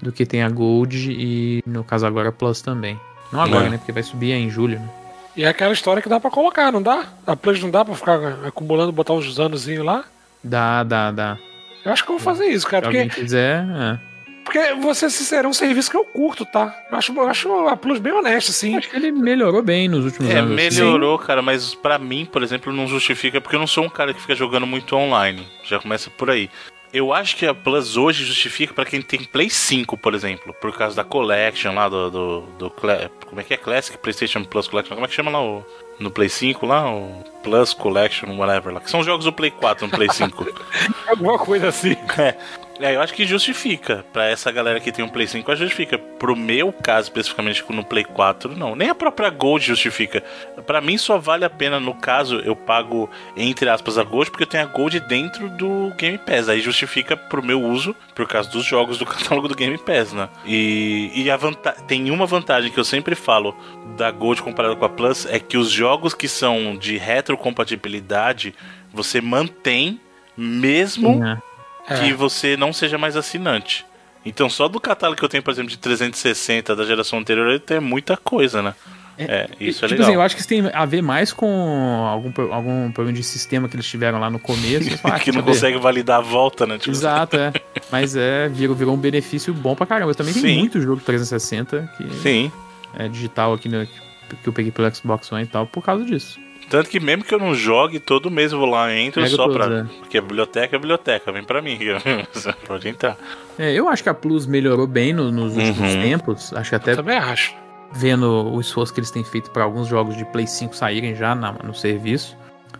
do que tem a Gold e, no caso agora, a Plus também. Não agora, é. né? Porque vai subir em julho, né? E é aquela história que dá para colocar, não dá? A Plus não dá pra ficar acumulando, botar uns anos lá? Dá, dá, dá. Eu acho que eu vou fazer isso, cara. Se porque... alguém quiser, é. porque, vou ser sincero, é um serviço que eu curto, tá? Eu acho, eu acho a Plus bem honesta, assim. Acho que ele melhorou bem nos últimos É, anos. assim. melhorou, cara, mas pra mim, por exemplo, não justifica, porque eu não sou um cara que fica jogando muito online. Já começa por aí. Eu acho que a Plus hoje justifica pra quem tem Play 5, por exemplo, por causa da Collection lá do. do, do como é que é? Classic PlayStation Plus Collection? Como é que chama lá o. No Play 5 lá? O Plus Collection, whatever lá. Que são jogos do Play 4 no Play 5. Alguma coisa assim. É, eu acho que justifica. Pra essa galera que tem um Play 5, acho que justifica. Pro meu caso, especificamente no Play 4, não. Nem a própria Gold justifica. Pra mim, só vale a pena, no caso, eu pago, entre aspas, a Gold, porque eu tenho a Gold dentro do Game Pass. Aí justifica pro meu uso, por causa dos jogos do catálogo do Game Pass, né? E, e a tem uma vantagem que eu sempre falo da Gold comparada com a Plus, é que os jogos que são de retrocompatibilidade, você mantém mesmo É. que você não seja mais assinante. Então, só do catálogo que eu tenho, por exemplo, de 360 da geração anterior, ele tem muita coisa, né? É, isso é tipo legal. assim, eu acho que isso tem a ver mais com algum, algum problema de sistema que eles tiveram lá no começo. Ah, que não consegue validar a volta, né? Tipo, Exato, é. Mas é, virou, virou um benefício bom pra caramba. Também tem Sim. muito jogo 360 que Sim. é digital aqui no, que eu peguei pelo Xbox One e tal, por causa disso. Tanto que mesmo que eu não jogue, todo mês eu vou lá e entro Pega só todos, pra. é. Porque a biblioteca é biblioteca, vem pra mim. Você Pode entrar. É, eu acho que a Plus melhorou bem no- nos últimos Uhum. tempos. Acho que até Eu também acho. vendo o esforço que eles têm feito para alguns jogos de Play 5 saírem já na- no serviço.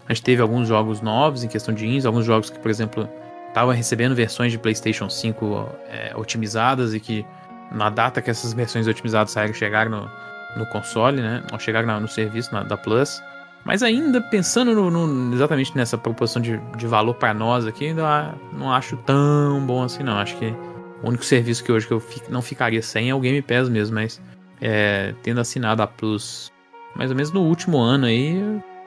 A gente teve alguns jogos novos em questão de ins, alguns jogos que, por exemplo, estavam recebendo versões de PlayStation 5 é, otimizadas e que na data que essas versões otimizadas saíram, chegaram no, no console, né? Ou chegaram na- no serviço na- da Plus. Mas ainda pensando no- no- exatamente nessa proporção de, de valor para nós aqui, ainda não acho tão bom assim, não. Acho que o único serviço que hoje que eu não ficaria sem é o Game Pass mesmo, mas é, tendo assinado a Plus mais ou menos no último ano aí,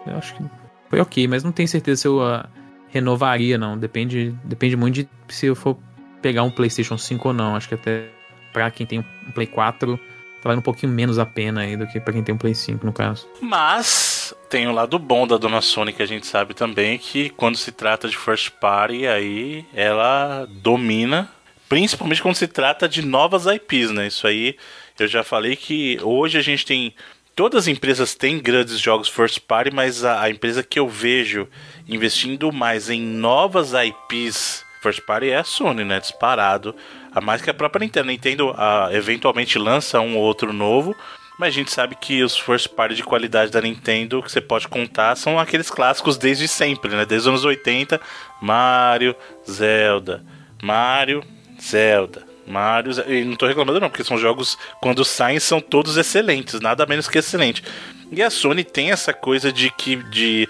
eu, acho que foi ok, mas não tenho certeza se eu ah, renovaria, não. Depende, depende muito de se eu for pegar um PlayStation 5 ou não. Acho que até pra quem tem um Play 4, tá valendo um pouquinho menos a pena aí do que pra quem tem um Play 5, no caso. Mas tem o lado bom da dona Sony que a gente sabe também que quando se trata de first party, aí ela domina, principalmente quando se trata de novas IPs, né? Isso aí eu já falei que hoje a gente tem todas as empresas têm grandes jogos first party, mas a, a empresa que eu vejo investindo mais em novas IPs first party é a Sony, né? Disparado. A mais que a própria Nintendo. A Nintendo eventualmente lança um ou outro novo, mas a gente sabe que os first party de qualidade da Nintendo que você pode contar são aqueles clássicos desde sempre, né? Desde os anos 80, Mario, Zelda, Mario, Zelda, Mario, e não tô reclamando não, porque são jogos quando saem são todos excelentes, nada menos que excelente. E a Sony tem essa coisa de que de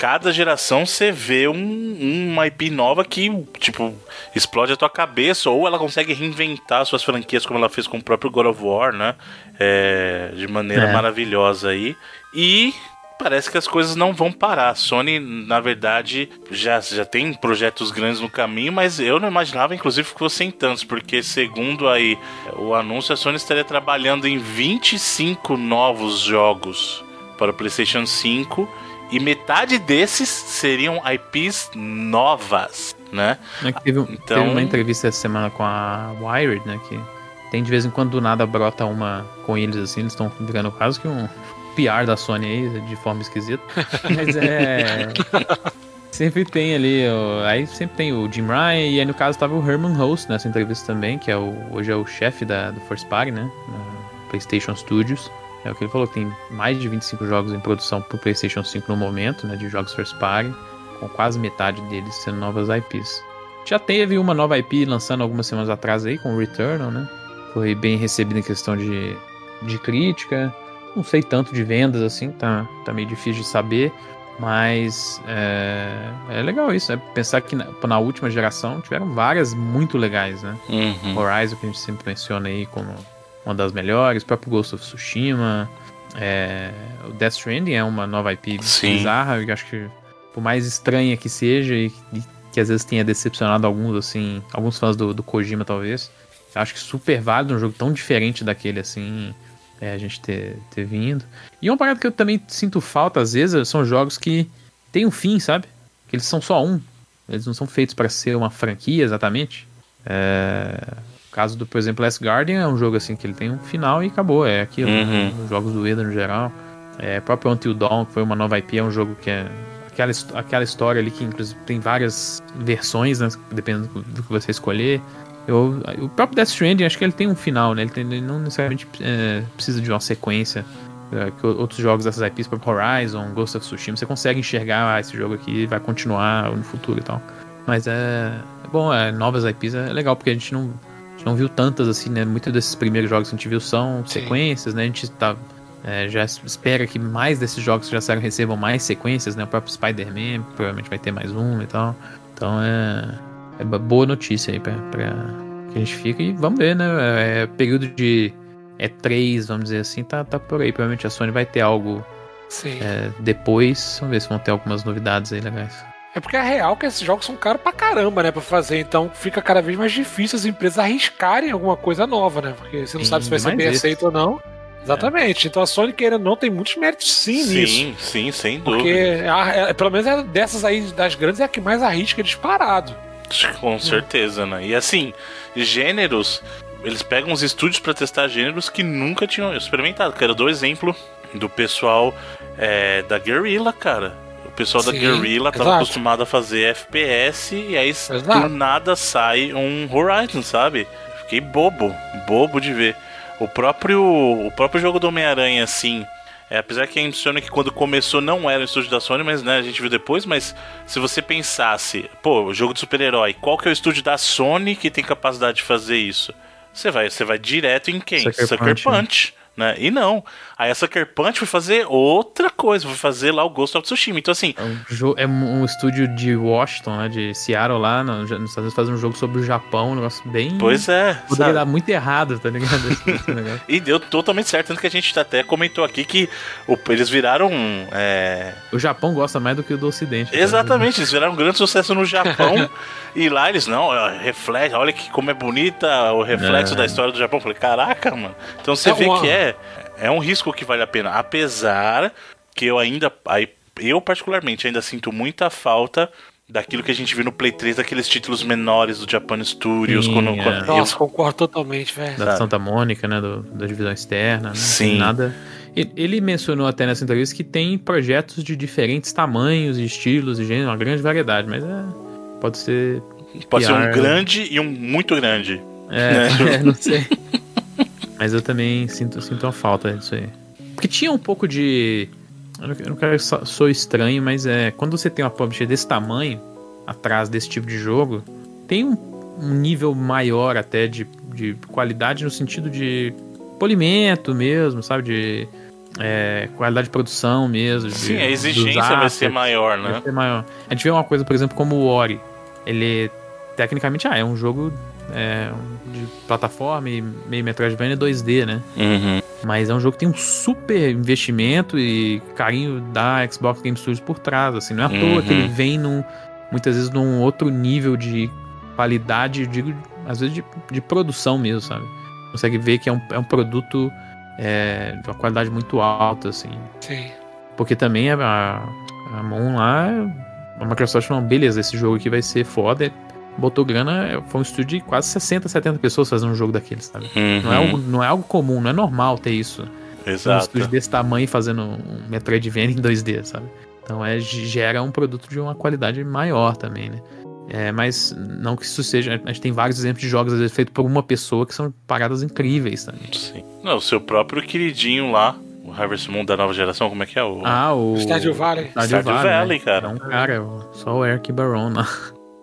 cada geração você vê um, uma IP nova que, tipo, explode a tua cabeça, ou ela consegue reinventar suas franquias, como ela fez com o próprio God of War, né? É, de maneira É. maravilhosa aí. E parece que as coisas não vão parar. A Sony, na verdade, já, já tem projetos grandes no caminho, mas eu não imaginava, inclusive, que fossem tantos, porque segundo aí o anúncio, a Sony estaria trabalhando em 25 novos jogos para o PlayStation 5 e metade desses seriam IPs novas, né? É teve, Então- teve uma entrevista essa semana com a Wired, né? Que tem de vez em quando do nada brota uma com eles assim, eles estão virando quase que um PR da Sony aí, de forma esquisita. Mas é. Sempre tem ali, ó, aí sempre tem o Jim Ryan, e aí no caso tava o Herman Host nessa entrevista também, que é o, hoje é o chefe da, do First Party, né? Na PlayStation Studios. É o que ele falou, que tem mais de 25 jogos em produção pro PlayStation 5 no momento, né? De jogos First Party, com quase metade deles sendo novas IPs. Já teve uma nova IP lançando algumas semanas atrás aí, com o Returnal, né? Foi bem recebida em questão de, de crítica. Não sei tanto de vendas assim, tá, tá meio difícil de saber. Mas é, é legal isso, né? Pensar que na, na última geração tiveram várias muito legais, né? Uhum. Horizon, que a gente sempre menciona aí como uma das melhores, o próprio Ghost of Tsushima, é, o Death Stranding é uma nova IP Sim. bizarra, eu acho que por mais estranha que seja e, e que às vezes tenha decepcionado alguns, assim, alguns fãs do, do Kojima talvez, eu acho que super válido um jogo tão diferente daquele, assim, é, a gente ter, ter vindo. E uma parada que eu também sinto falta às vezes são jogos que tem um fim, sabe? Que eles são só um. Eles não são feitos para ser uma franquia exatamente. É, caso do, por exemplo, Last Guardian é um jogo assim que ele tem um final e acabou, é aquilo, né? Uhum. Os jogos do Eda no geral. É, próprio Until Dawn, que foi uma nova IP, é um jogo que é aquela, aquela história ali que inclusive tem várias versões, né? Dependendo do, que você escolher. Eu, o próprio Death Stranding, acho que ele tem um final, né? Ele, tem- ele não necessariamente é, precisa de uma sequência. é, que o- outros jogos dessas IPs, exemplo, Horizon, Ghost of Tsushima, você consegue enxergar ah, esse jogo aqui vai continuar no futuro e tal. Mas é, é bom, é, novas IPs é legal, porque a gente não, gente não viu tantas assim, né? Muitos desses primeiros jogos que a gente viu são Sim. sequências, né? A gente tá, é, já es- espera que mais desses jogos que já saíram recebam mais sequências, né? O próprio Spider-Man provavelmente vai ter mais um e tal. Então é, é ba- boa notícia aí pra, pra que a gente fica. E vamos ver, né? É, período de E3, vamos dizer assim, tá, tá por aí. Provavelmente a Sony vai ter algo é, depois. Vamos ver se vão ter algumas novidades aí legais. É porque é real que esses jogos são caros pra caramba, né, pra fazer. Então fica cada vez mais difícil as empresas arriscarem alguma coisa nova, né? Porque você não Sim, sabe se vai ser bem esse. aceito ou não. Exatamente. Então a Sony, querendo não, tem muitos méritos sim, nisso. Sim, sim, sem dúvida. Porque, a- é- pelo menos é dessas aí, das grandes, é a que mais arrisca disparado. Com certeza, né? E assim, gêneros, eles pegam os estúdios pra testar gêneros que nunca tinham experimentado. Quero dar o exemplo do pessoal é, da Guerrilla, cara. O pessoal da Sim, Guerrilla tava exato. acostumado a fazer FPS e aí Exato. do nada sai um Horizon, sabe? Fiquei bobo, bobo de ver. O próprio, o próprio jogo do Homem-Aranha, assim, é, apesar que a que quando começou não era o estúdio da Sony, mas né, a gente viu depois, mas se você pensasse, pô, jogo de super-herói, qual que é o estúdio da Sony que tem capacidade de fazer isso? Você vai, você vai direto em quem? Sucker Sucker, Punch, Punch. Né? E não. Aí a Sucker Punch foi fazer outra coisa, foi fazer lá o Ghost of Tsushima. Então, assim, É um, é um estúdio de Washington, né, de Seattle lá, no- nos Estados Unidos, fazer um jogo sobre o Japão, um negócio bem. pois é. Poderia sabe? dar muito errado, tá ligado? E deu totalmente certo, tanto que a gente até comentou aqui que o- eles viraram. é, o Japão gosta mais do que o do Ocidente. tá? Exatamente, eles viraram um grande sucesso no Japão. e lá eles, não, reflete, olha que como é bonita o reflexo É. da história do Japão. Eu falei, caraca, mano. Então você É vê uma- que é, é um risco que vale a pena. Apesar que eu ainda. aí, Eu, particularmente, ainda sinto muita falta daquilo que a gente viu no Play 3, daqueles títulos menores do Japan Studios. Sim, quando, é. quando- Nossa, concordo totalmente, velho. Da? Santa Mônica, né? do- da divisão externa. Né? Sim. Nada. Ele, mencionou até nessa entrevista que tem projetos de diferentes tamanhos, e estilos e gêneros, uma grande variedade, mas é. Pode ser. pode ser um PR. grande e um muito grande. É, Né? é, não sei. Mas eu também sinto, sinto uma falta disso aí. Porque tinha um pouco de. Eu não, quero só- sou estranho, mas é. Quando você tem uma publisher desse tamanho, atrás desse tipo de jogo, tem um, um nível maior até de, de qualidade no sentido de polimento mesmo, sabe? De é, qualidade de produção mesmo. de- Sim, a dos exigência vai ser assets. maior, né? Vai ser maior. A gente vê uma coisa, por exemplo, como o Ori. Ele, tecnicamente, ah, é um jogo é, de plataforma e meio Metroidvania 2D, né? Uhum. Mas é um jogo que tem um super investimento e carinho da Xbox Game Studios por trás, assim. Não é à Uhum. toa que ele vem num, muitas vezes num outro nível de qualidade, digo, às vezes de, de produção mesmo, sabe? Consegue ver que é um, é um produto é, de uma qualidade muito alta, assim. Sim. Porque também a, a Moon lá, a Microsoft falou, beleza, esse jogo aqui vai ser foda. Botou grana, foi um estúdio de quase 60, 70 pessoas fazendo um jogo daqueles, sabe? Não, é Uhum. algo, não é algo comum, não é normal ter isso. Um Exato. estúdio desse tamanho fazendo um Metroidvania em 2D, sabe? Então é, gera um produto de uma qualidade maior também, né? É, mas não que isso seja. A gente tem vários exemplos de jogos, às vezes, feitos por uma pessoa que são paradas incríveis também. Sim. Não, o seu próprio queridinho lá, o Harvest Moon da nova geração, como é que é? O... Ah, o. Stardew Valley. Stardew Stardew Valley, Valley, né? cara. É um cara, só o Eric Baron lá.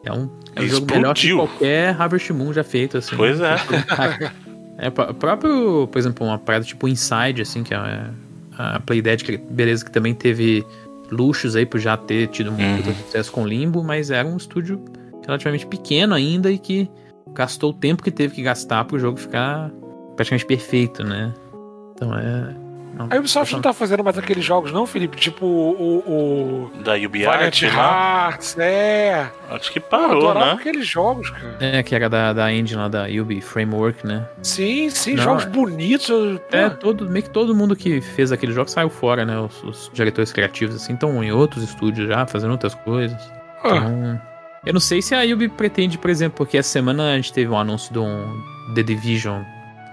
É um, é um jogo melhor que qualquer Harvest Moon já feito, assim. Pois é. É, o próprio, por exemplo, uma parada tipo Inside, assim, que é a Playdead, que beleza, que também teve luxos aí por já ter tido Uhum. muito sucesso com Limbo, mas era um estúdio relativamente pequeno ainda e que gastou o tempo que teve que gastar pro jogo ficar praticamente perfeito, né? Então é. Não, A Ubisoft não tá fazendo mais aqueles jogos, não, Felipe? Tipo o. o Da UB Valiant Art lá. Hearts, é. Acho que parou, né? aqueles jogos, cara. É, que era da, da engine lá da Ubi Framework, né? Sim, sim, Não, jogos é- bonitos. pô, É, todo, meio que todo mundo que fez aquele jogo saiu fora, né? Os, os diretores criativos, assim, estão em outros estúdios já, fazendo outras coisas. ah, Então, Eu não sei se a Ubi pretende, por exemplo, porque essa semana a gente teve um anúncio de um The Division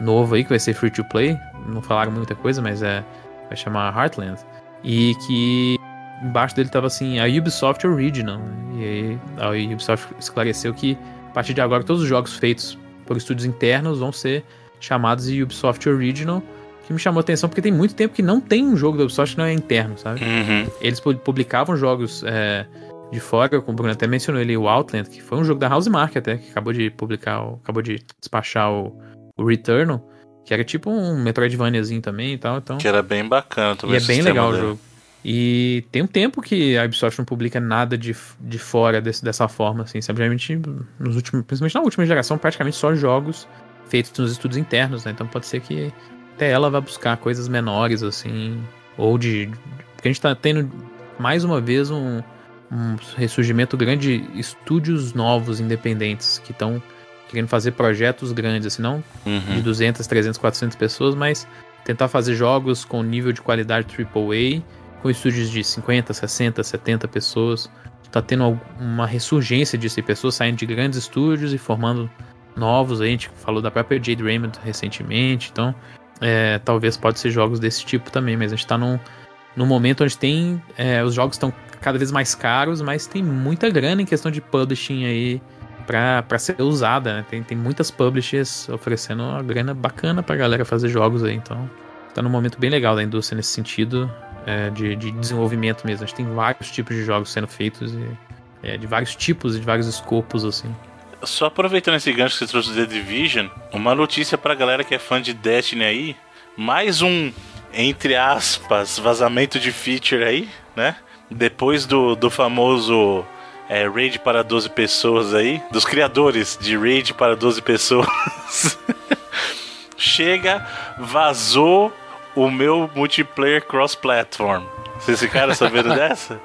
novo aí, que vai ser free to play. Não falaram muita coisa, mas é. Vai chamar Heartland. E que embaixo dele tava assim, a Ubisoft Original. né? E aí a Ubisoft esclareceu que a partir de agora todos os jogos feitos por estúdios internos vão ser chamados de Ubisoft Original. Que me chamou a atenção porque tem muito tempo que não tem um jogo da Ubisoft que não é interno, sabe? Uhum. Eles pu- publicavam jogos é, de fora, como o Bruno até mencionou ele, o Outland, que foi um jogo da House Mark até, que acabou de publicar, acabou de despachar o, o Returnal, que era tipo um Metroidvaniazinho também e tal, então... Que era bem bacana também. E é o bem legal o dele. jogo. E tem um tempo que a Ubisoft não publica nada de, de fora desse- dessa forma, assim, sabe? Geralmente, nos últimos, principalmente na última geração, praticamente só jogos feitos nos estudos internos, né? Então pode ser que até ela vá buscar coisas menores, assim, ou de. Porque a gente tá tendo mais uma vez um, um ressurgimento grande de estúdios novos, independentes, que estão querendo fazer projetos grandes, assim, não de Uhum. 200, 300, 400 pessoas, mas tentar fazer jogos com nível de qualidade AAA, com estúdios de 50, 60, 70 pessoas. Tá tendo uma ressurgência disso, e pessoas saindo de grandes estúdios e formando novos. A gente falou da própria Jade Raymond recentemente, então é, talvez pode ser jogos desse tipo também, mas a gente tá num, num momento onde tem. é, os jogos estão cada vez mais caros, mas tem muita grana em questão de publishing aí pra ser usada, né? Tem, tem muitas publishers oferecendo uma grana bacana pra galera fazer jogos aí, então tá num momento bem legal da indústria nesse sentido é, de, de desenvolvimento mesmo. A gente tem vários tipos de jogos sendo feitos e é, de vários tipos e de vários escopos, assim. Só aproveitando esse gancho que você trouxe do The Division, uma notícia pra galera que é fã de Destiny aí. Mais um, entre aspas, vazamento de feature aí, né? Depois do, do famoso é, Raid para 12 pessoas aí, dos criadores de Raid para 12 pessoas. Chega, vazou o meu multiplayer cross-platform. Vocês ficaram sabendo dessa?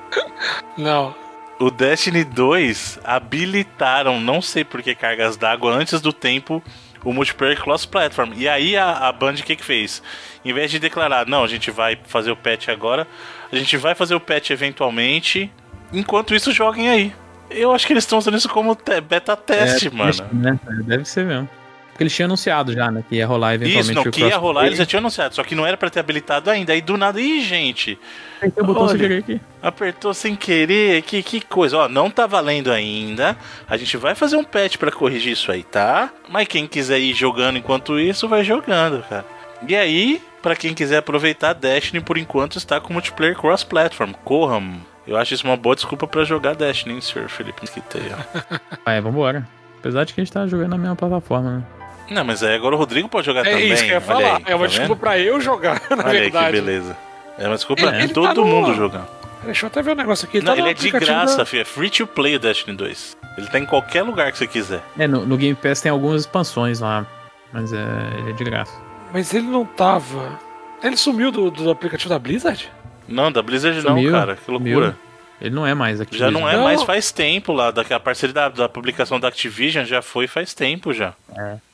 Não. O Destiny 2 habilitaram, não sei por que cargas d'água, antes do tempo, o multiplayer cross-platform. E aí a, a Band o que, que fez? Em vez de declarar, não, a gente vai fazer o patch agora, a gente vai fazer o patch eventualmente, enquanto isso joguem aí. Eu acho que eles estão usando isso como te- beta teste, É, mano. né? É, Deve ser mesmo. Porque eles tinham anunciado já, né? Que ia rolar eventualmente Isso, não, que ia rolar, eles já tinham anunciado, só que não era pra ter habilitado ainda. Aí do nada, ih, gente, Tem o botão sem querer aqui. Apertou sem querer, que, que coisa. Ó, não tá valendo ainda. A gente vai fazer um patch pra corrigir isso aí, tá? Mas quem quiser ir jogando enquanto isso, vai jogando, cara. E aí, pra quem quiser aproveitar, Destiny por enquanto está com multiplayer cross-platform. Corram. Eu acho isso uma boa desculpa pra jogar Destiny, hein, Sr. Felipe Mosquiteiro. Ah, é, vambora. Apesar de que a gente tá jogando na mesma plataforma, né? Não, mas aí agora o Rodrigo pode jogar É também. isso que eu ia falar. aí, é uma tá desculpa vendo? pra eu jogar, na Olha aí verdade. que beleza. É uma desculpa Ele- pra ele todo tá no- mundo jogar. Deixa eu até ver o negócio aqui. Não, tá ele é de graça, da- filho. É free to play o Destiny 2. Ele tá em qualquer lugar que você quiser. É, no, no Game Pass tem algumas expansões lá, mas é, ele é de graça. Mas ele não tava. Ele sumiu do, do aplicativo da Blizzard? Não, da Blizzard Sumiu, não, cara. Que sumiu. loucura. Ele não é mais aqui. Já não é Não. mais faz tempo lá. Da, a parceria da, da publicação da Activision já foi faz tempo já.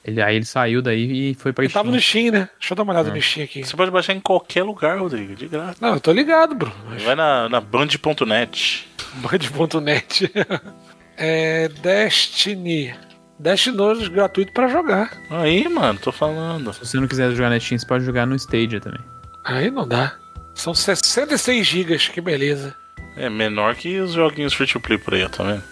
Ele, aí ele saiu daí e foi pra Ele tava no Steam. Steam, né? Deixa eu dar uma olhada no Steam aqui. Você pode baixar em qualquer lugar, Rodrigo, de graça. Não, eu tô ligado, Bruno. Mas- Vai na, na band.net. Band.net. é. Destiny. Destiny 2 gratuito pra jogar. Aí, mano, tô falando. Se você não quiser jogar na Steam, você pode jogar no Stadia também. Aí não dá. São 66 gigas, que beleza. É menor que os joguinhos free to play por aí, tá vendo?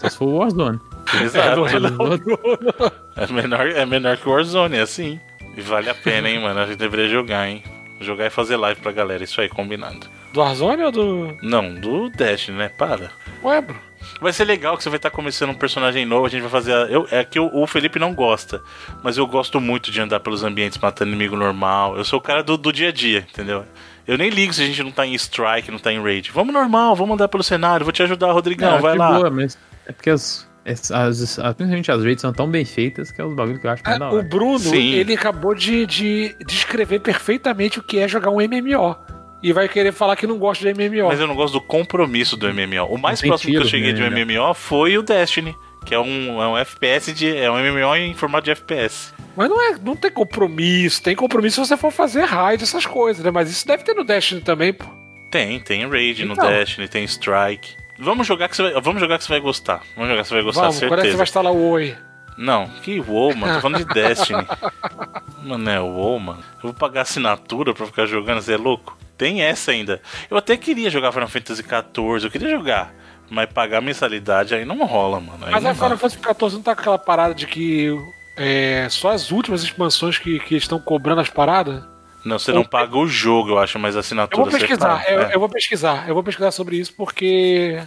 Só se for o Warzone. Exato. não é não. É menor, é menor que o Warzone, é assim. E vale a pena, hein, mano. A gente deveria jogar, hein. Jogar e fazer live pra galera, isso aí, combinado. Do Warzone ou do. Não, do Destiny, né? Para. Ué, Bruno? Vai ser legal que você vai estar começando um personagem novo, a gente vai fazer. a- Eu, é que o, o Felipe não gosta, mas eu gosto muito de andar pelos ambientes matando inimigo normal. Eu sou o cara do, do dia a dia, entendeu? Eu nem ligo se a gente não tá em strike, não tá em raid. Vamos normal, vamos andar pelo cenário, vou te ajudar, Rodrigão, Não, vai de lá. boa, mas é porque as, as, as- as- principalmente as rates são tão bem feitas que é os bagulhos que eu acho mais da Ah, o hora. Bruno, Sim. ele acabou de, de descrever perfeitamente o que é jogar um MMO. E vai querer falar que não gosta de MMO. Mas eu não gosto do compromisso do MMO. O mais tem próximo que eu cheguei de um MMO. MMO foi o Destiny, que é um, é um FPS de. É um MMO em formato de FPS. Mas não, é, não tem compromisso. Tem compromisso se você for fazer raid, essas coisas, né? Mas isso deve ter no Destiny também, pô. Tem, tem raid no Então. Destiny, tem strike. Vamos jogar que você vai, vamos jogar que você vai gostar. Vamos jogar que você vai gostar, Vamos, quando é que certeza. você vai instalar o Oi? Não, que WoW, mano. Tô falando de Destiny. Mano, é WoW, mano. Eu vou pagar assinatura pra ficar jogando, você é louco? Tem essa ainda. Eu até queria jogar Final Fantasy XIV, eu queria jogar. Mas pagar mensalidade aí não rola, mano. Aí Mas não a Final. Fantasy XIV não tá com aquela parada de que é, só as últimas expansões que, que estão cobrando as paradas? Não, você não paga o jogo, eu acho, mas a Eu assinatura vou você pesquisar, eu, É. eu vou pesquisar, eu vou pesquisar sobre isso porque.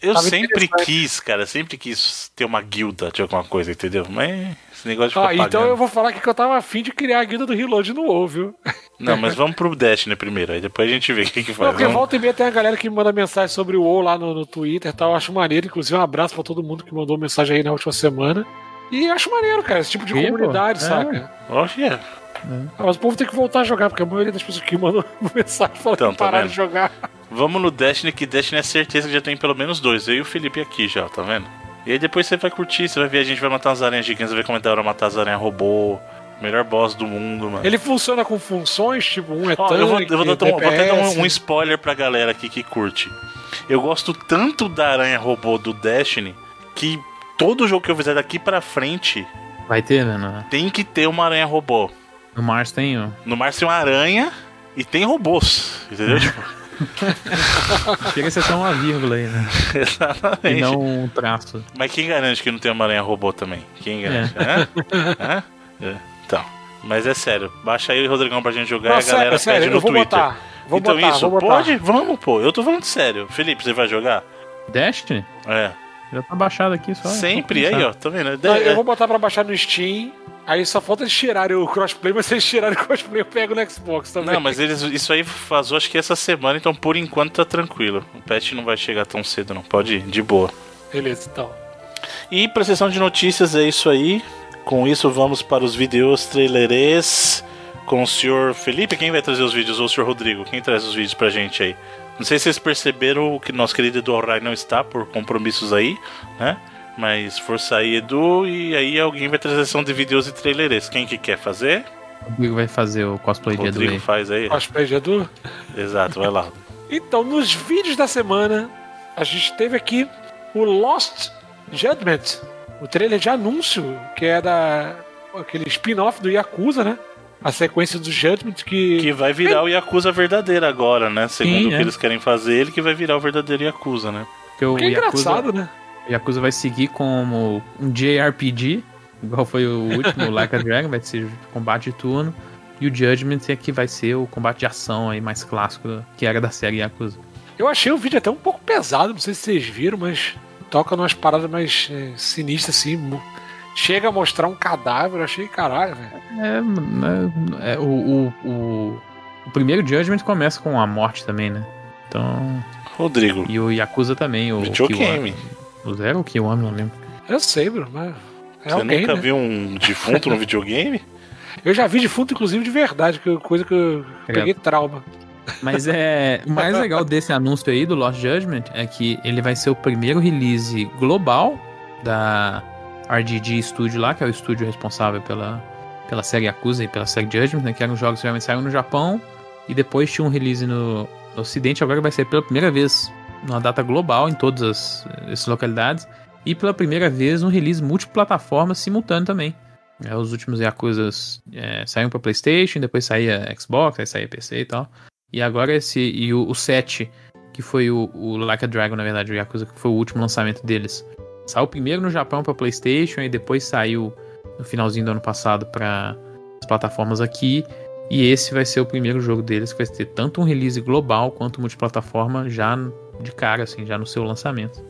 Eu Tava sempre quis, cara, sempre quis ter uma guilda de alguma coisa, entendeu? Mas esse negócio de ficar Ah, então eu vou falar aqui que eu tava afim de criar a guilda do Reload no WoW, viu? Não, mas vamos pro Destiny primeiro, aí depois a gente vê o que, que Não, faz. porque Vamos- volta e meia tem a galera que me manda mensagem sobre o WoW lá no, no Twitter e tal. Eu acho maneiro. Inclusive, um abraço pra todo mundo que mandou mensagem aí na última semana. E eu acho maneiro, cara, esse tipo de Sim, pô. comunidade, É. saca? Olha, Ah, Mas o povo tem que voltar a jogar, porque a maioria das pessoas que mandam mensagem fala Então, que tá pararam vendo? de jogar. Vamos no Destiny, que Destiny é certeza que já tem pelo menos dois. Eu e o Felipe aqui já, tá vendo? E aí depois você vai curtir, você vai ver, a gente vai matar umas aranhas gigantes, vai ver como é da hora matar as aranhas robô. Melhor boss do mundo, mano. Ele funciona com funções, tipo, um é tanque, eu vou, eu vou dar um, vou até dar um, um spoiler pra galera aqui que curte. Eu gosto tanto da aranha robô do Destiny que todo jogo que eu fizer daqui pra frente Vai ter, né? No, tem que ter uma aranha robô. no Mars tem o. No Mars tem uma aranha e tem robôs, entendeu? tipo, Chega a ser só uma vírgula aí, né? E exatamente. não um traço. Mas quem garante que não tem uma aranha robô também? Quem garante? Hã? Hã? É, Então. Mas é sério, baixa aí o Rodrigão pra gente jogar Não, e a galera sério, pede no Twitter. botar. Vou então botar, isso, vou botar. pode? Vamos, pô. Eu tô falando sério. Felipe, você vai jogar? Destiny? É. Já tá baixado aqui só. Sempre, aí, ó, tá vendo? Não, É- eu vou botar pra baixar no Steam. Aí só falta eles tirarem o crossplay, mas se eles tirarem o crossplay, eu pego no Xbox também. Não, mas eles, isso aí vazou acho que essa semana, então por enquanto tá tranquilo. O patch não vai chegar tão cedo, não. Pode ir, de boa. Beleza, então. E pra sessão de notícias é isso aí. Com isso, vamos para os vídeos trailerês com o senhor Felipe. Quem vai trazer os vídeos? Ou o senhor Rodrigo? Quem traz os vídeos pra gente aí? Não sei se vocês perceberam que nosso querido Edu Alray não está por compromissos aí, né? Mas força aí, Edu, e aí alguém vai trazer sessão de vídeos e trailerês. Quem que quer fazer? O Rodrigo vai fazer o cosplay de Edu Rodrigo faz aí. Cosplay de Edu. Exato, vai lá. Então, nos vídeos da semana, a gente teve aqui o Lost Judgment, o trailer de anúncio, que é da aquele spin-off do Yakuza, né? A sequência do Judgment que, Que vai virar o Yakuza verdadeiro agora, né? Segundo Sim, o que é. eles querem fazer, ele que vai virar o verdadeiro Yakuza, né? Porque o que é Yakuza, engraçado, né? o Yakuza vai seguir como um JRPG, igual foi o último, o Like a Dragon, vai ser combate de turno. E o Judgment é que vai ser o combate de ação aí mais clássico que era da série Yakuza. Eu achei o vídeo até um pouco pesado, não sei se vocês viram, mas toca umas paradas mais é, sinistras assim. Chega a mostrar um cadáver, eu achei caralho, velho. É, né, é, o, o, o, o primeiro Judgment começa com a morte também, né? Então. Rodrigo, E o Yakuza também, o videogame. O Zero ou o Kiwami, não lembro. Eu sei, Bruno, mas. É Você alguém, nunca né? viu um defunto no videogame? Eu já vi defunto, inclusive, de verdade, que coisa que eu É. peguei trauma. Mas é. O mais legal desse anúncio aí do Lost Judgment é que ele vai ser o primeiro release global da RGG Studio lá, que é o estúdio responsável pela, pela série Yakuza e pela série Judgment, né? Que eram jogos que realmente saíram no Japão e depois tinha um release no, no Ocidente. Agora vai ser pela primeira vez numa data global em todas as, essas localidades e pela primeira vez um release multiplataforma simultâneo também. É, os últimos Yakuzas é, saíram para PlayStation, depois saía Xbox, aí saía PC e tal. E agora esse. E o, o 7, que foi o, o Like a Dragon, na verdade, o Yakuza, que foi o último lançamento deles. Saiu primeiro no Japão para PlayStation e depois saiu no finalzinho do ano passado para as plataformas aqui. E esse vai ser o primeiro jogo deles que vai ter tanto um release global quanto multiplataforma já de cara, assim, já no seu lançamento.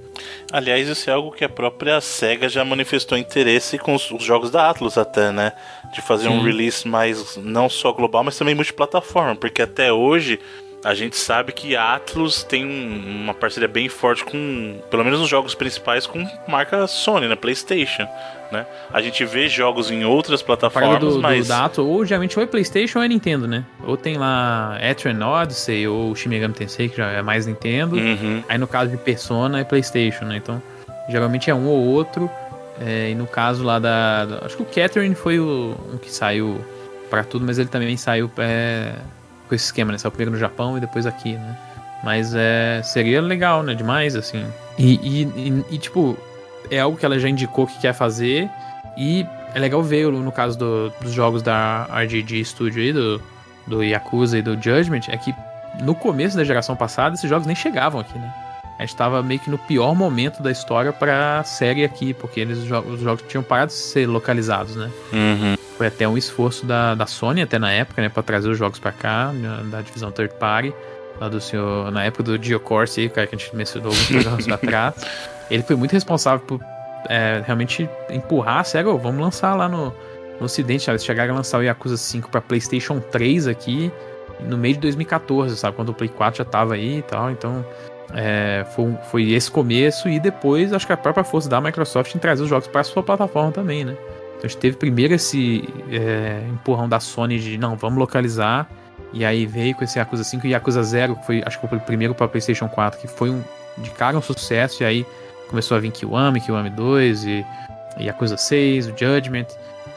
Aliás, isso é algo que a própria SEGA já manifestou interesse com os, os jogos da Atlus até, né? De fazer um Sim. release mais não só global, mas também multiplataforma, porque até hoje a gente sabe que a Atlus tem um- uma parceria bem forte com, pelo menos nos jogos principais, com marca Sony, né? PlayStation, né? A gente vê jogos em outras plataformas, do, mas do Dato, ou geralmente ou é PlayStation ou é Nintendo, né? Ou tem lá Etrian Odyssey ou Shin Megami Tensei, que já é mais Nintendo. Uhum. Aí no caso de Persona é PlayStation, né? Então, geralmente é um ou outro. É, e no caso lá da, da- Acho que o Catherine foi o um que saiu pra tudo, mas ele também saiu é, com esse esquema, né? Saiu primeiro no Japão e depois aqui, né? Mas é, seria legal, né? Demais, assim. E, e, e, e, tipo, é algo que ela já indicou que quer fazer. E é legal ver, no caso do, dos jogos da RGG Studio aí, do, do Yakuza e do Judgment, é que no começo da geração passada esses jogos nem chegavam aqui, né? A gente tava meio que no pior momento da história pra série aqui, porque eles, os jogos tinham parado de ser localizados, né? Uhum. Foi até um esforço da, da Sony, até na época, né, pra trazer os jogos pra cá, da divisão third party, lá do senhor, na época do Geocourse aí, cara, que a gente mencionou alguns programas atrás. Ele foi muito responsável por é, realmente empurrar a SEGA, oh, vamos lançar lá no, no ocidente, eles chegaram a lançar o Yakuza 5 pra Playstation 3 aqui, no meio de 2014, sabe, quando o Play 4 já tava aí e tal, então é, foi, foi esse começo e depois acho que a própria força da Microsoft em trazer os jogos para sua plataforma também, né? Então a gente teve primeiro esse é, empurrão da Sony de não, vamos localizar. E aí veio com esse Yakuza 5 e Yakuza 0, que foi, acho que foi o primeiro para PlayStation 4, que foi um, de cara um sucesso. E aí começou a vir Kiwami, Kiwami 2 e, Yakuza 6, o Judgment.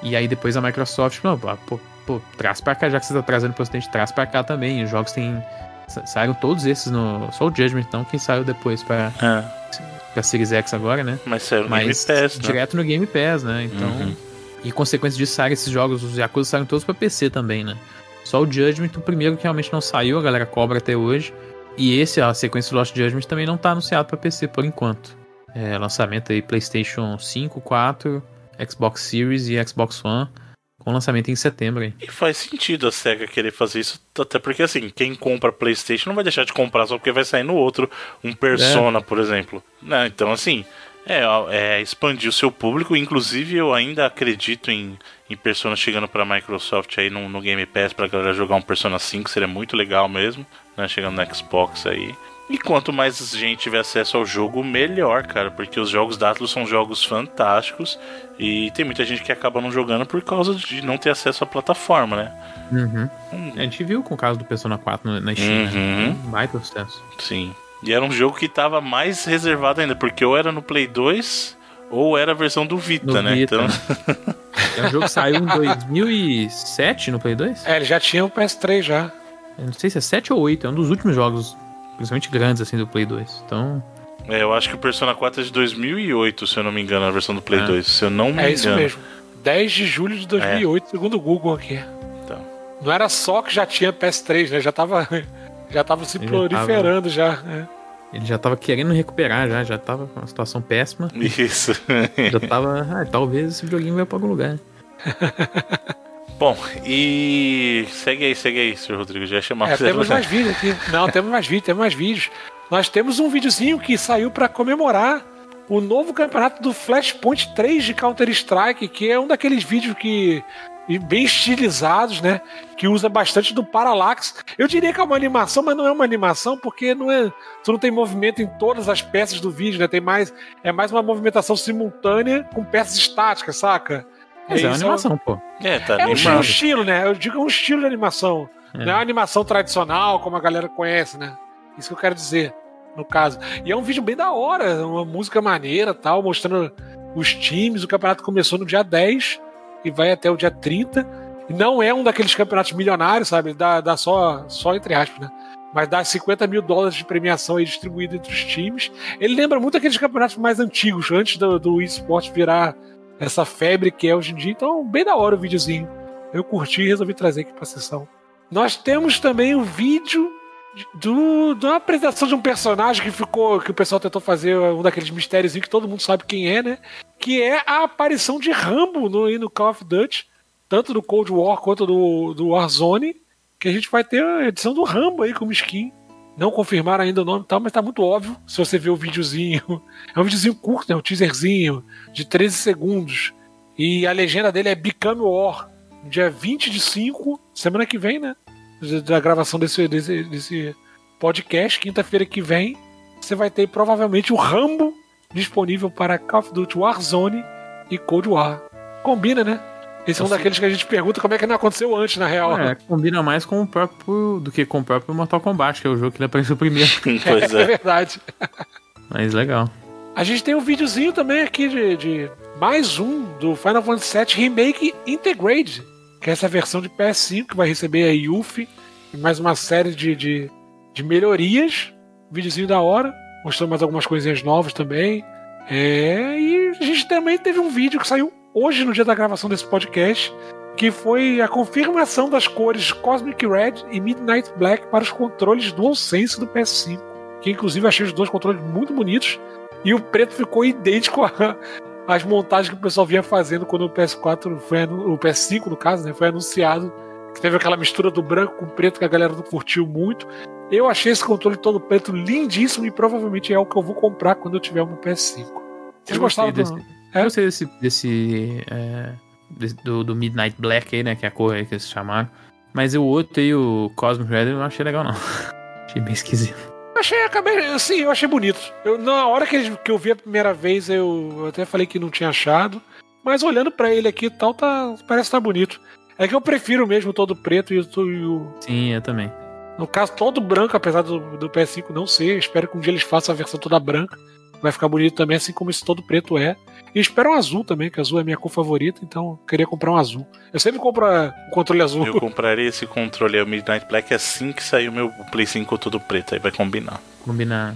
E aí depois a Microsoft, não, pô, pô, traz pra cá, já que você tá trazendo pro ocidente, traz pra cá também. Os jogos têm Saíram todos esses no. Só o Judgment, então, quem saiu depois pra, é. pra Series X agora, né? Mas saiu no Game Pass, né? Direto no Game Pass, né? Então. Uhum. E consequência disso, saíram esses jogos, os Yakuza saíram todos pra PC também, né? Só o Judgment, o primeiro que realmente não saiu, a galera cobra até hoje. E esse, a sequência do Lost Judgment, também não tá anunciado pra PC por enquanto. É, lançamento aí PlayStation 5, 4, Xbox Series e Xbox One com lançamento em setembro. Hein? E faz sentido a SEGA querer fazer isso, até porque assim, quem compra PlayStation não vai deixar de comprar só porque vai sair no outro um Persona, é. por exemplo. Né? Então, assim, é, é, expandir o seu público. Inclusive, eu ainda acredito em, em Persona chegando para a Microsoft aí no, no Game Pass para galera jogar um Persona 5, seria muito legal mesmo, né? Chegando no Xbox aí. E quanto mais gente tiver acesso ao jogo, melhor, cara, porque os jogos da Atlus são jogos fantásticos e tem muita gente que acaba não jogando por causa de não ter acesso à plataforma, né? Uhum. Hum. A gente viu com o caso do Persona 4 na Steam, né? uhum. né? baita sucesso. Sim. E era um jogo que tava mais reservado ainda, porque ou era no Play 2 ou era a versão do Vita, no né? Vita. Então... é um jogo que saiu em 2007 no Play 2? É, ele já tinha o PS3 já. Eu não sei se é 7 ou 8, é um dos últimos jogos principalmente grandes assim do Play 2. Então. É, eu acho que o Persona 4 é de 2008, se eu não me engano, a versão do Play é. 2. Se eu não me engano. É isso mesmo. 10 de julho de 2008, é. segundo o Google aqui. Então. Não era só que já tinha PS3, né? Já tava, já tava se Ele proliferando tava... já. Né? Ele já tava querendo recuperar, já, já tava com uma situação péssima. Isso. já tava. Ah, talvez esse joguinho vai pra algum lugar. Bom, e segue aí, segue aí, senhor Rodrigo. Já chamar é, Temos mais vídeos aqui. Não, temos mais vídeos, temos mais vídeos. Nós temos um videozinho que saiu para comemorar o novo campeonato do Flashpoint 3 de Counter-Strike, que é um daqueles vídeos que bem estilizados, né? Que usa bastante do Parallax. Eu diria que é uma animação, mas não é uma animação porque não é, tu não tem movimento em todas as peças do vídeo, né? Tem mais é mais uma movimentação simultânea com peças estáticas, saca? Mas é, é uma animação, pô. É, tá é um, estilo, né? Eu digo um estilo de animação. É. Não é uma animação tradicional, como a galera conhece, né? Isso que eu quero dizer, no caso. E é um vídeo bem da hora, uma música maneira tal, mostrando os times. O campeonato começou no dia 10 e vai até o dia 30. E não é um daqueles campeonatos milionários, sabe? Dá, dá só, só entre aspas, né? Mas dá 50 mil dólares de premiação aí distribuído entre os times. Ele lembra muito aqueles campeonatos mais antigos, antes do, do esporte virar essa febre que é hoje em dia. Então, bem da hora o videozinho. Eu curti e resolvi trazer aqui pra sessão. Nós temos também o vídeo do, uma apresentação de um personagem que ficou. que o pessoal tentou fazer um daqueles mistérios que todo mundo sabe quem é, né? Que é a aparição de Rambo no, no Call of Duty, tanto do Cold War quanto do, do Warzone. Que a gente vai ter a edição do Rambo aí como skin. Não confirmaram ainda o nome e tal, mas tá muito óbvio se você ver o videozinho. É um videozinho curto, né? Um teaserzinho de 13 segundos. E a legenda dele é Become War. Dia 20 de 5, semana que vem, né? Da gravação desse, desse, desse podcast, quinta-feira que vem. Você vai ter provavelmente o Rambo disponível para Call of Duty Warzone e Cold War. Combina, né? Esse é um daqueles que a gente pergunta como é que não aconteceu antes, na real. É, combina mais com o próprio do que com o próprio Mortal Kombat, que é o jogo que ele apareceu primeiro. pois é. é verdade. Mas legal. A gente tem um videozinho também aqui de, de mais um do Final Fantasy VII Remake Integrate, que é essa versão de PS5 que vai receber a Yuffie e mais uma série de, de, de melhorias videozinho da hora, mostrando mais algumas coisinhas novas também. É, e a gente também teve um vídeo que saiu hoje, no dia da gravação desse podcast, que foi a confirmação das cores Cosmic Red e Midnight Black para os controles DualSense do PS5. Que inclusive achei os dois controles muito bonitos. E o preto ficou idêntico às montagens que o pessoal vinha fazendo quando o PS4 foi o PS5 no caso, né, foi anunciado. Que teve aquela mistura do branco com preto que a galera não curtiu muito. Eu achei esse controle todo preto lindíssimo e provavelmente é o que eu vou comprar quando eu tiver meu PS5. Vocês gostaram desse, do... é? Eu gostei desse, desse é, do, do, Midnight Black aí, né? Que é a cor aí que eles chamaram. Mas o outro aí, o Cosmic Red, eu não achei legal, não. achei bem esquisito. Achei, acabei, assim, eu achei bonito. Eu, na hora que, que eu vi a primeira vez, eu, eu até falei que não tinha achado. Mas olhando para ele aqui e tal, tá, parece estar tá bonito. É que eu prefiro mesmo todo preto e, e o. Sim, eu também. No caso, todo branco, apesar do, do PS5 não ser. Espero que um dia eles façam a versão toda branca. Vai ficar bonito também, assim como esse todo preto é. E espero um azul também, que azul é minha cor favorita, então queria comprar um azul. Eu sempre compro um controle azul. Eu compraria esse controle, o Midnight Black, assim que sair o meu Play 5 todo preto, aí vai combinar. Combinar.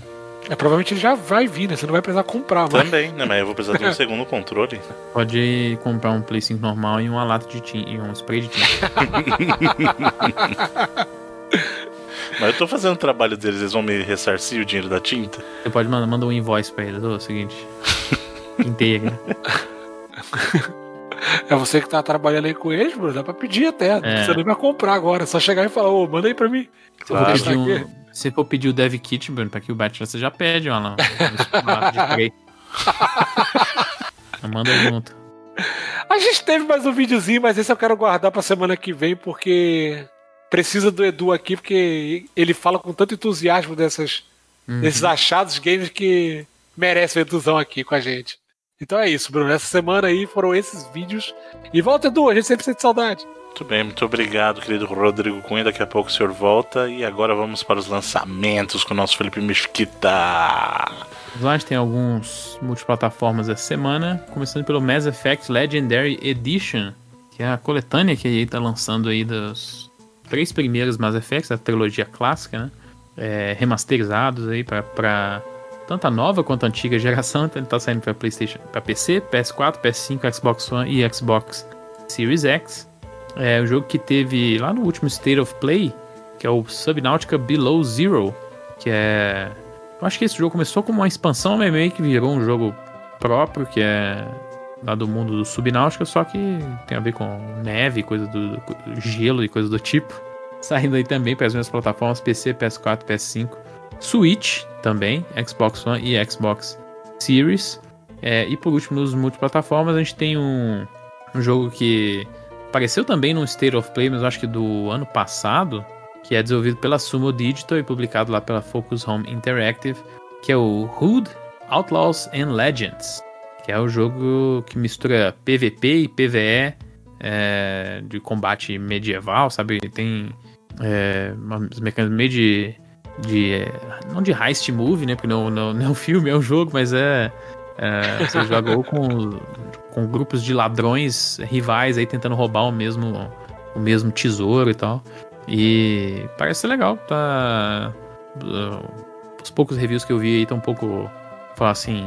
É, provavelmente ele já vai vir, né? Você não vai precisar comprar, mas... Também, né? Mas eu vou precisar de um segundo controle. Pode comprar um Play 5 normal e uma lata de tinta, e um spray de tinta. Mas eu tô fazendo o trabalho deles, eles vão me ressarcir o dinheiro da tinta? Você pode mandar, mandar um invoice pra eles, o seguinte. Inteira. É você que tá trabalhando aí com eles, Bruno. Dá pra pedir até. Não é. precisa nem pra comprar agora. É só chegar e falar, ô, manda aí pra mim. Claro. Se, for um, se for pedir o Dev Kit, Bruno, pra que o Batman você já pede, ó. de Manda junto. A gente teve mais um videozinho, mas esse eu quero guardar pra semana que vem, porque precisa do Edu aqui, porque ele fala com tanto entusiasmo dessas, uhum. desses achados games que merece o Eduzão aqui com a gente. Então é isso, Bruno. Essa semana aí foram esses vídeos. E volta, Edu, a gente sempre sente saudade. Muito bem, muito obrigado, querido Rodrigo Cunha. Daqui a pouco o senhor volta. E agora vamos para os lançamentos com o nosso Felipe Mesquita. A gente tem alguns multiplataformas essa semana, começando pelo Mass Effect Legendary Edition, que é a coletânea que a EA está lançando aí dos três primeiros Mass Effects, da trilogia clássica, né? É, remasterizados aí para tanto a nova quanto a antiga geração, então ele está saindo para PlayStation, para PC, PS4, PS5, Xbox One e Xbox Series X. É o um jogo que teve lá no último State of Play, que é o Subnautica Below Zero, que é eu acho que esse jogo começou como uma expansão meio que virou um jogo próprio, que é lá do mundo do Subnáutica, só que tem a ver com neve, coisa do, do gelo e coisa do tipo. Saindo aí também para as minhas plataformas PC, PS4, PS5. Switch também, Xbox One e Xbox Series. É, e por último, nos multiplataformas, a gente tem um, um jogo que apareceu também no State of Play, mas acho que do ano passado, que é desenvolvido pela Sumo Digital e publicado lá pela Focus Home Interactive, que é o Hood Outlaws and Legends, que é o jogo que mistura PVP e PVE é, de combate medieval, sabe? Tem é, umas mecânicas meio de de não de heist movie, né? Porque não, não, não é um filme, é um jogo, mas é, é você jogou com, com grupos de ladrões rivais aí tentando roubar o mesmo o mesmo tesouro e tal. E parece ser legal, tá os poucos reviews que eu vi aí estão um pouco assim,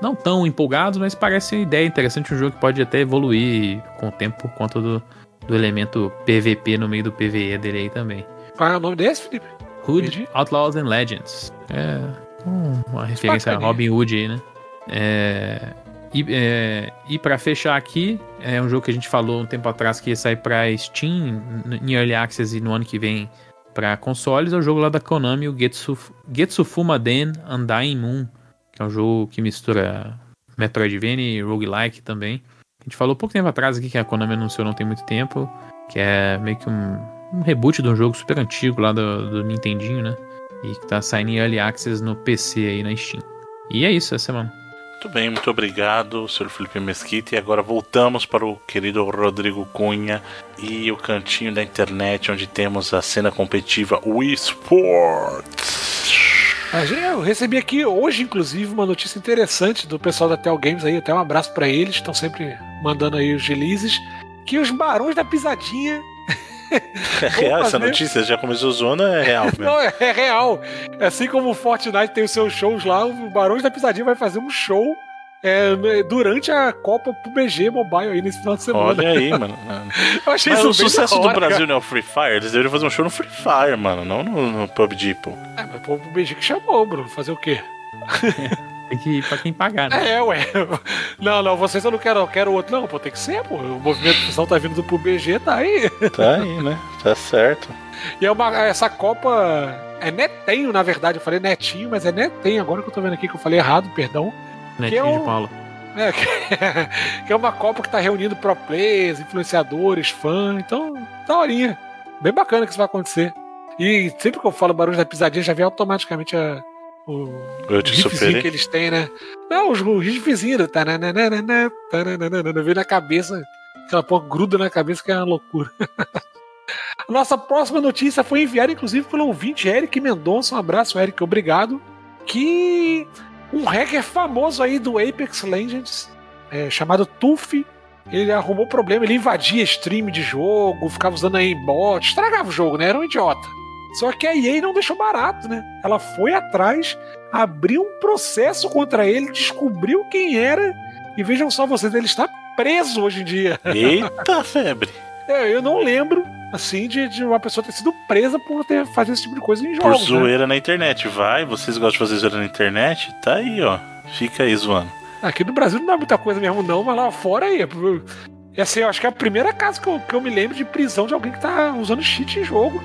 não tão empolgados, mas parece uma ideia interessante, um jogo que pode até evoluir com o tempo por conta do, do elemento PVP no meio do PVE dele aí também. Qual é o nome desse, Felipe? Hood, Outlaws and Legends. É uma referência a Robin Hood aí, né? É, e, é, e para fechar aqui, é um jogo que a gente falou um tempo atrás que ia sair para Steam, em Early Access e no ano que vem para consoles, é o jogo lá da Konami, o Getsu, Getsufuma Den Undying Moon, que é um jogo que mistura Metroidvania e roguelike também. A gente falou pouco tempo atrás aqui que a Konami anunciou não tem muito tempo, que é meio que um um reboot de um jogo super antigo lá do, do Nintendinho, né? E que tá saindo em Early Access no PC aí na Steam. E é isso essa semana. Muito bem, muito obrigado, Sr. Felipe Mesquita. E agora voltamos para o querido Rodrigo Cunha e o cantinho da internet onde temos a cena competitiva Wii Sports. Eu recebi aqui hoje, inclusive, uma notícia interessante do pessoal da Tel Games aí. Até um abraço para eles, estão sempre mandando aí os releases. Que os Barões da Pisadinha É real essa notícia? Já começou zona? É real mesmo. Não, é, é real. Assim como o Fortnite tem os seus shows lá, o Barões da Pisadinha vai fazer um show é, durante a Copa PUBG Mobile aí nesse final de semana. Olha aí, mano. Eu achei Mas isso o sucesso da do hora, Brasil cara. não é o Free Fire? Eles deveriam fazer um show no Free Fire, mano, não no, no PUBG, pô. É, mas pô, o PUBG que chamou, Bruno. Fazer o quê? Tem que ir pra quem pagar, né? É, ué. Não, não, vocês eu não quero, eu quero outro. Não, pô, tem que ser, pô. O movimento social tá vindo do PUBG, tá aí. Tá aí, né? Tá certo. E é uma, essa Copa é netenho, na verdade. Eu falei netinho, mas é netenho. Agora que eu tô vendo aqui que eu falei errado, perdão. Netinho eu- de Paula. É, que é uma Copa que tá reunindo pro players, influenciadores, fãs. Então, daorinha. Bem bacana que isso vai acontecer. E sempre que eu falo Barões da Pisadinha, já vem automaticamente a, o Eu te riffzinho que eles têm, né? Não, os riffzinhos. tananana, tananana, Vem na cabeça. Aquela porra gruda na cabeça que é uma loucura. A nossa próxima notícia foi enviada, inclusive, pelo ouvinte Eric Mendonça. Um abraço, Eric, obrigado. Que um hacker famoso aí do Apex Legends, é, chamado Tuff, ele arrumou problema, ele invadia stream de jogo, ficava usando aí bot, estragava o jogo, né? Era um idiota. Só que a EA não deixou barato, né? Ela foi atrás, abriu um processo contra ele, descobriu quem era, e vejam só vocês, ele está preso hoje em dia. Eita febre. É, eu não lembro, assim, de, de uma pessoa ter sido presa por ter fazer esse tipo de coisa em Por jogos. né? zoeira na internet. Vai, vocês gostam de fazer zoeira na internet? Tá aí, ó. Fica aí zoando. Aqui no Brasil não dá muita coisa mesmo, não, mas lá fora aí. É assim, eu acho que é a primeira caso que eu, que eu me lembro de prisão de alguém que tá usando cheat em jogo.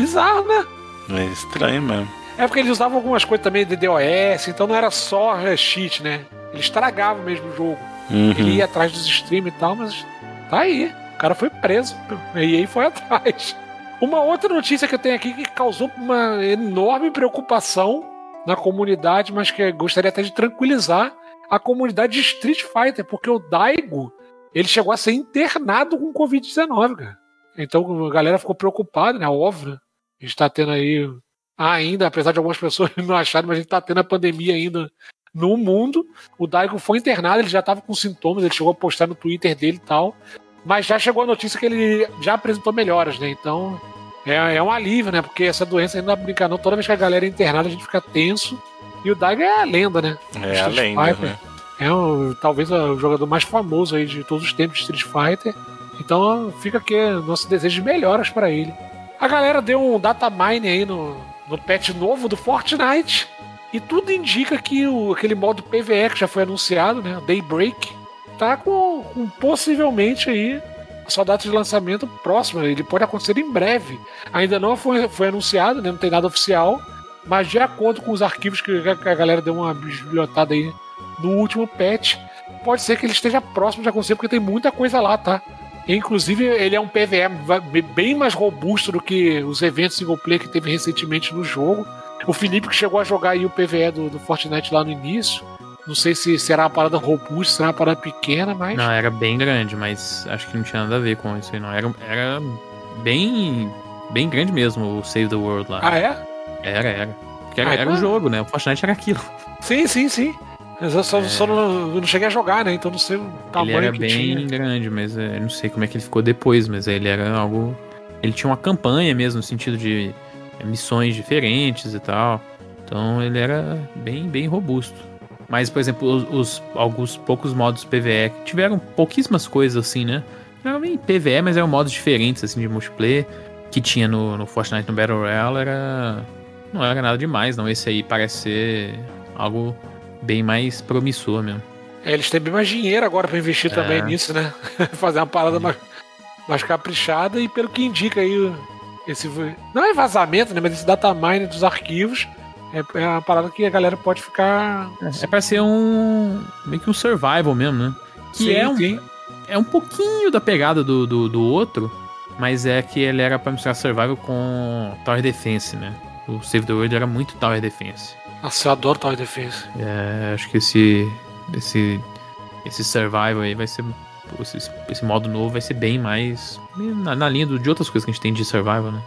Bizarro, né? É estranho mesmo. É porque eles usavam algumas coisas também de DOS, então não era só cheat, né? Ele estragava mesmo o jogo. Ele Uhum. ia atrás dos streams e tal, mas tá aí. O cara foi preso. E aí foi atrás. Uma outra notícia que eu tenho aqui que causou uma enorme preocupação na comunidade, mas que gostaria até de tranquilizar a comunidade de Street Fighter, porque o Daigo ele chegou a ser internado com Covid-19, cara. Então a galera ficou preocupada, né? Óbvio, né? A gente tá tendo aí ainda, apesar de algumas pessoas não acharem, mas a gente tá tendo a pandemia ainda no mundo. O Daigo foi internado, ele já tava com sintomas, ele chegou a postar no Twitter dele e tal. Mas já chegou a notícia que ele já apresentou melhoras, né? Então é, é um alívio, né? Porque essa doença ainda não brinca, não. Toda vez que a galera é internada, a gente fica tenso. E o Daigo é a lenda, né? É a Street lenda, Fighter. né? É o, talvez o jogador mais famoso aí de todos os tempos de Street Fighter. Então fica aqui nosso desejo de melhoras para ele. A galera deu um data mine aí no, no patch novo do Fortnite. E tudo indica que o, aquele modo PVE que já foi anunciado, né? Daybreak, tá com, com possivelmente aí a sua data de lançamento próxima. Ele pode acontecer em breve. Ainda não foi, foi anunciado, né? não tem nada oficial. Mas de acordo com os arquivos que a que a galera deu uma bisbilhotada aí no último patch, pode ser que ele esteja próximo de acontecer, porque tem muita coisa lá, tá? Inclusive, ele é um PVE bem mais robusto do que os eventos single player que teve recentemente no jogo. O Felipe que chegou a jogar aí o PVE do, do Fortnite lá no início. Não sei se será uma parada robusta, será uma parada pequena, mas. Não, era bem grande, mas acho que não tinha nada a ver com isso aí, não. Era, era bem. bem grande mesmo o Save the World lá. Ah, é? Era, era. Porque era, Ah, era um então- jogo, né? O Fortnite era aquilo. Sim, sim, sim. Mas eu só, É. só não, eu não cheguei a jogar, né? Então não sei o ele tamanho era que bem tinha. grande, mas é, eu não sei como é que ele ficou depois, mas ele era algo. Ele tinha uma campanha mesmo, no sentido de é, missões diferentes e tal. Então ele era bem, bem robusto. Mas, por exemplo, os, os- alguns poucos modos PVE que tiveram pouquíssimas coisas assim, né? Não era bem PVE, mas eram modos diferentes assim de multiplayer que tinha no, no Fortnite no Battle Royale era não era nada demais, não. Esse aí parece ser algo bem mais promissor mesmo. É, eles têm bem mais dinheiro agora pra investir É. também nisso, né? Fazer uma parada mais, mais caprichada e pelo que indica aí esse não é vazamento, né? Mas esse data mine dos arquivos é, é uma parada que a galera pode ficar É pra ser um. meio que um survival mesmo, né? Que Sim, é, um, sim. é um pouquinho da pegada do, do, do outro, mas é que ele era pra misturar survival com Tower Defense, né? O Save the World era muito Tower Defense. Nossa, eu adoro Tower Defense. É, acho que esse. esse. esse survival aí vai ser. Esse, esse modo novo vai ser bem mais. na, na linha do- de outras coisas que a gente tem de survival, né?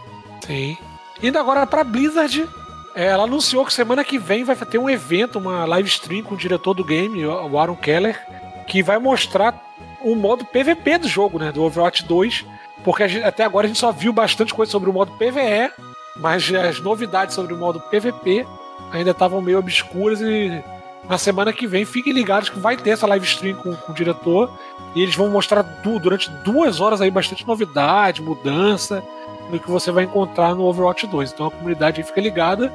Sim. Indo agora pra Blizzard, é, ela anunciou que semana que vem vai ter um evento, uma live stream com o diretor do game, o Aaron Keller, que vai mostrar o modo PVP do jogo, né? Do Overwatch 2. porque gente, até agora a gente só viu bastante coisa sobre o modo PVE, mas as novidades sobre o modo PVP ainda estavam meio obscuras e na semana que vem fiquem ligados que vai ter essa live stream com, com o diretor e eles vão mostrar du durante duas horas aí bastante novidade, mudança no que você vai encontrar no Overwatch 2. Então a comunidade aí fica ligada.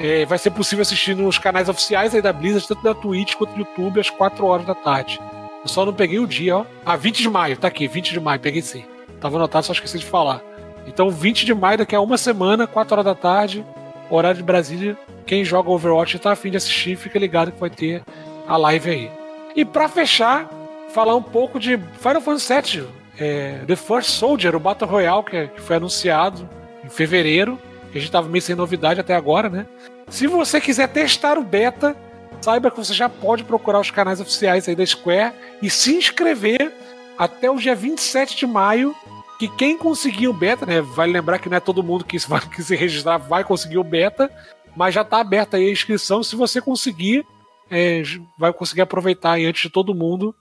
É, vai ser possível assistir nos canais oficiais aí da Blizzard, tanto da Twitch quanto do YouTube, às 4 horas da tarde. Eu só não peguei o dia, ó. Ah, 20 de maio, tá aqui, 20 de maio, peguei sim. Tava anotado, só esqueci de falar. Então, 20 de maio, daqui a uma semana, 4 horas da tarde, horário de Brasília. Quem joga Overwatch e tá afim de assistir, fica ligado que vai ter a live aí. E para fechar, falar um pouco de Final Fantasy VII, é, The First Soldier, o Battle Royale que, que foi anunciado em fevereiro. Que a gente tava meio sem novidade até agora, né? Se você quiser testar o beta, saiba que você já pode procurar os canais oficiais aí da Square e se inscrever até o dia 27 de maio. Que quem conseguir o beta, né? Vale lembrar que não é todo mundo que, que se registrar vai conseguir o beta, mas já está aberta aí a inscrição. Se você conseguir, é, vai conseguir aproveitar aí antes de todo mundo.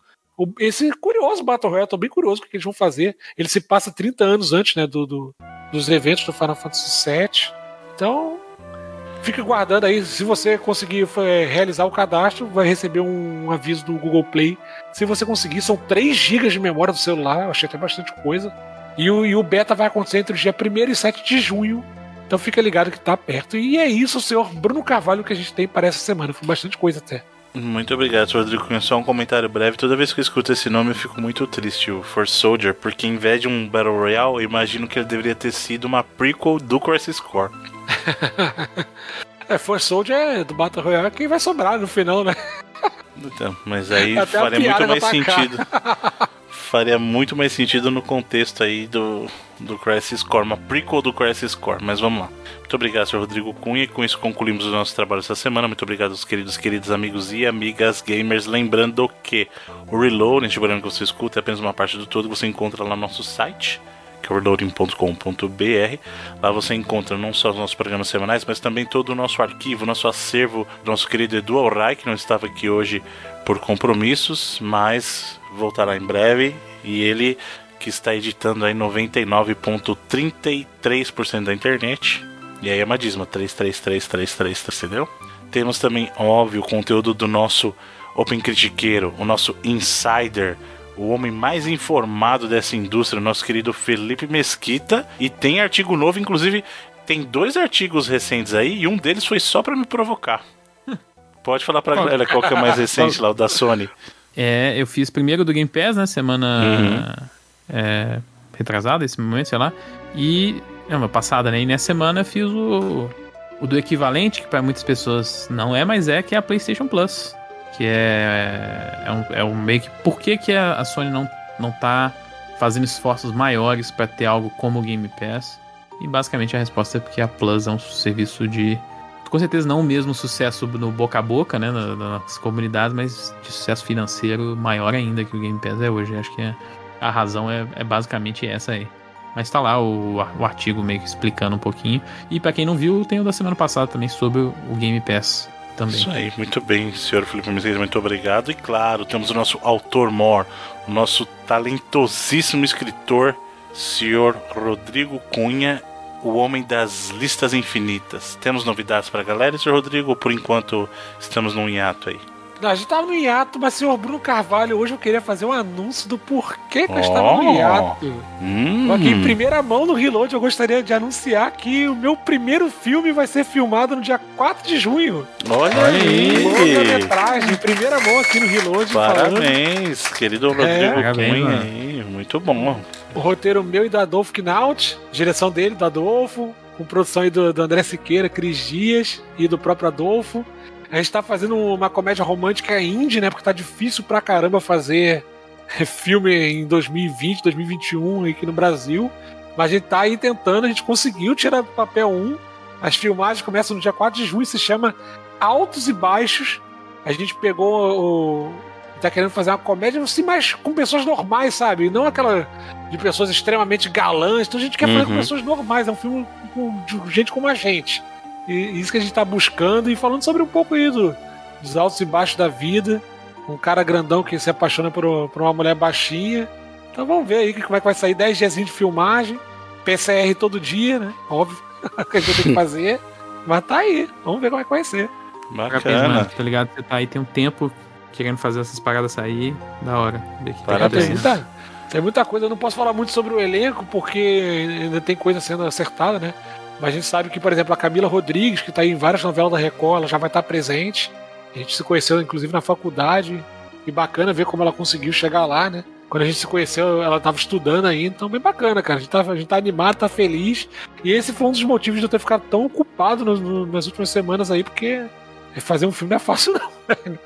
Esse curioso Battle Royale, tô bem curioso o que eles vão fazer. Ele se passa 30 anos antes né, do, do dos eventos do Final Fantasy VII. Então, fica guardando aí. Se você conseguir é, realizar o cadastro, vai receber um aviso do Google Play. Se você conseguir, são 3 GB de memória do celular. Eu achei até bastante coisa. E o, e o beta vai acontecer entre o dia 1 e 7 de junho. Então fica ligado que tá perto. E é isso, senhor Bruno Carvalho, que a gente tem para essa semana. Foi bastante coisa até. Muito obrigado, Rodrigo. Só um comentário breve. Toda vez que eu escuto esse nome, eu fico muito triste, o For Soldier, porque em vez de um Battle Royale, eu imagino que ele deveria ter sido uma prequel do Crisis Core. é, For Soldier é do Battle Royale quem vai sobrar no final, né? Então, mas aí Até faria muito mais sentido. faria muito mais sentido no contexto aí do, do Crisis Core, uma prequel do Crisis Core, mas vamos lá. Muito obrigado, Sr. Rodrigo Cunha, e com isso concluímos o nosso trabalho essa semana. Muito obrigado aos queridos, queridos amigos e amigas gamers. Lembrando que o Reload, este programa que você escuta, é apenas uma parte do todo, você encontra lá no nosso site, que é reloading.com.br. Lá você encontra não só os nossos programas semanais, mas também todo o nosso arquivo, nosso acervo nosso querido Edu Alray, que não estava aqui hoje por compromissos, mas voltará em breve. E ele que está editando aí 99,33% da internet. E aí é uma dízima, 33333, entendeu? Temos também, óbvio, o conteúdo do nosso Open Critiqueiro, o nosso Insider, o homem mais informado dessa indústria, o nosso querido Felipe Mesquita. E tem artigo novo, inclusive tem dois artigos recentes aí, e um deles foi só para me provocar. Pode falar pra galera qual que é o mais recente lá, o da Sony. É, eu fiz primeiro do Game Pass, né? Semana uhum. é, retrasada, esse momento, sei lá. E. Não, passada, né? E nessa semana eu fiz o, o do equivalente, que para muitas pessoas não é, mas é, que é a PlayStation Plus. Que é. É um, é um meio que. Por que, que a, a Sony não, não tá fazendo esforços maiores para ter algo como o Game Pass? E basicamente a resposta é porque a Plus é um serviço de com certeza não o mesmo sucesso no boca a boca, né, nas comunidades, mas de sucesso financeiro maior ainda que o Game Pass é hoje. Acho que é, a razão é, é, basicamente essa aí. Mas tá lá o, o artigo meio que explicando um pouquinho. E para quem não viu, tem o da semana passada também sobre o, Game Pass também. Isso aí, muito bem, senhor Felipe Mesquita, muito obrigado. E claro, temos o nosso autor mor, o nosso talentosíssimo escritor, senhor Rodrigo Cunha, o homem das listas infinitas. Temos novidades para a galera, senhor Rodrigo, ou por enquanto estamos num hiato aí? Não, a gente tava no hiato, mas senhor Bruno Carvalho, hoje eu queria fazer um anúncio do porquê que eu estava no hiato. Hum. Aqui em primeira mão no Reload eu gostaria de anunciar que o meu primeiro filme vai ser filmado no dia 4 de junho. Olha aí! metragem, em primeira mão aqui no Reload. Parabéns, falando. querido Rodrigo é. Cunha aí, muito bom. O roteiro meu e do Adolfo Knaut, direção dele, do Adolfo, com produção aí do, do André Siqueira, Cris Dias e do próprio Adolfo. A gente tá fazendo uma comédia romântica indie, né? Porque tá difícil pra caramba fazer filme em 2020, 2021 aqui no Brasil. Mas a gente tá aí tentando, a gente conseguiu tirar do papel 1. As filmagens começam no dia 4 de junho, se chama Altos e Baixos. A gente pegou o. Tá querendo fazer uma comédia assim, mas com pessoas normais, sabe? Não aquela de pessoas extremamente galãs. Então a gente quer uhum. fazer com uhum. pessoas normais. É um filme com, de gente como a gente. E isso que a gente tá buscando e falando sobre um pouco isso, dos altos e baixos da vida. Um cara grandão que se apaixona por, por uma mulher baixinha. Então vamos ver aí como é que vai sair 10 dias de filmagem, PCR todo dia, né? Óbvio, que a gente tem que fazer. Mas tá aí, vamos ver como é que vai ser. Bacana. Mano, tá ligado? Você tá aí tem um tempo querendo fazer essas paradas sair, da hora. Ver que tá Parabéns. Tem muita, tem muita coisa, eu não posso falar muito sobre o elenco, porque ainda tem coisa sendo acertada, né? Mas a gente sabe que, por exemplo, a Camila Rodrigues, que tá aí em várias novelas da Record, ela já vai estar presente. A gente se conheceu, inclusive, na faculdade. E bacana ver como ela conseguiu chegar lá, né? Quando a gente se conheceu, ela estava estudando ainda, então bem bacana, cara. A gente, tá, a gente tá animado, tá feliz. E esse foi um dos motivos de eu ter ficado tão ocupado no- no- nas últimas semanas aí, porque fazer um filme não é fácil, não.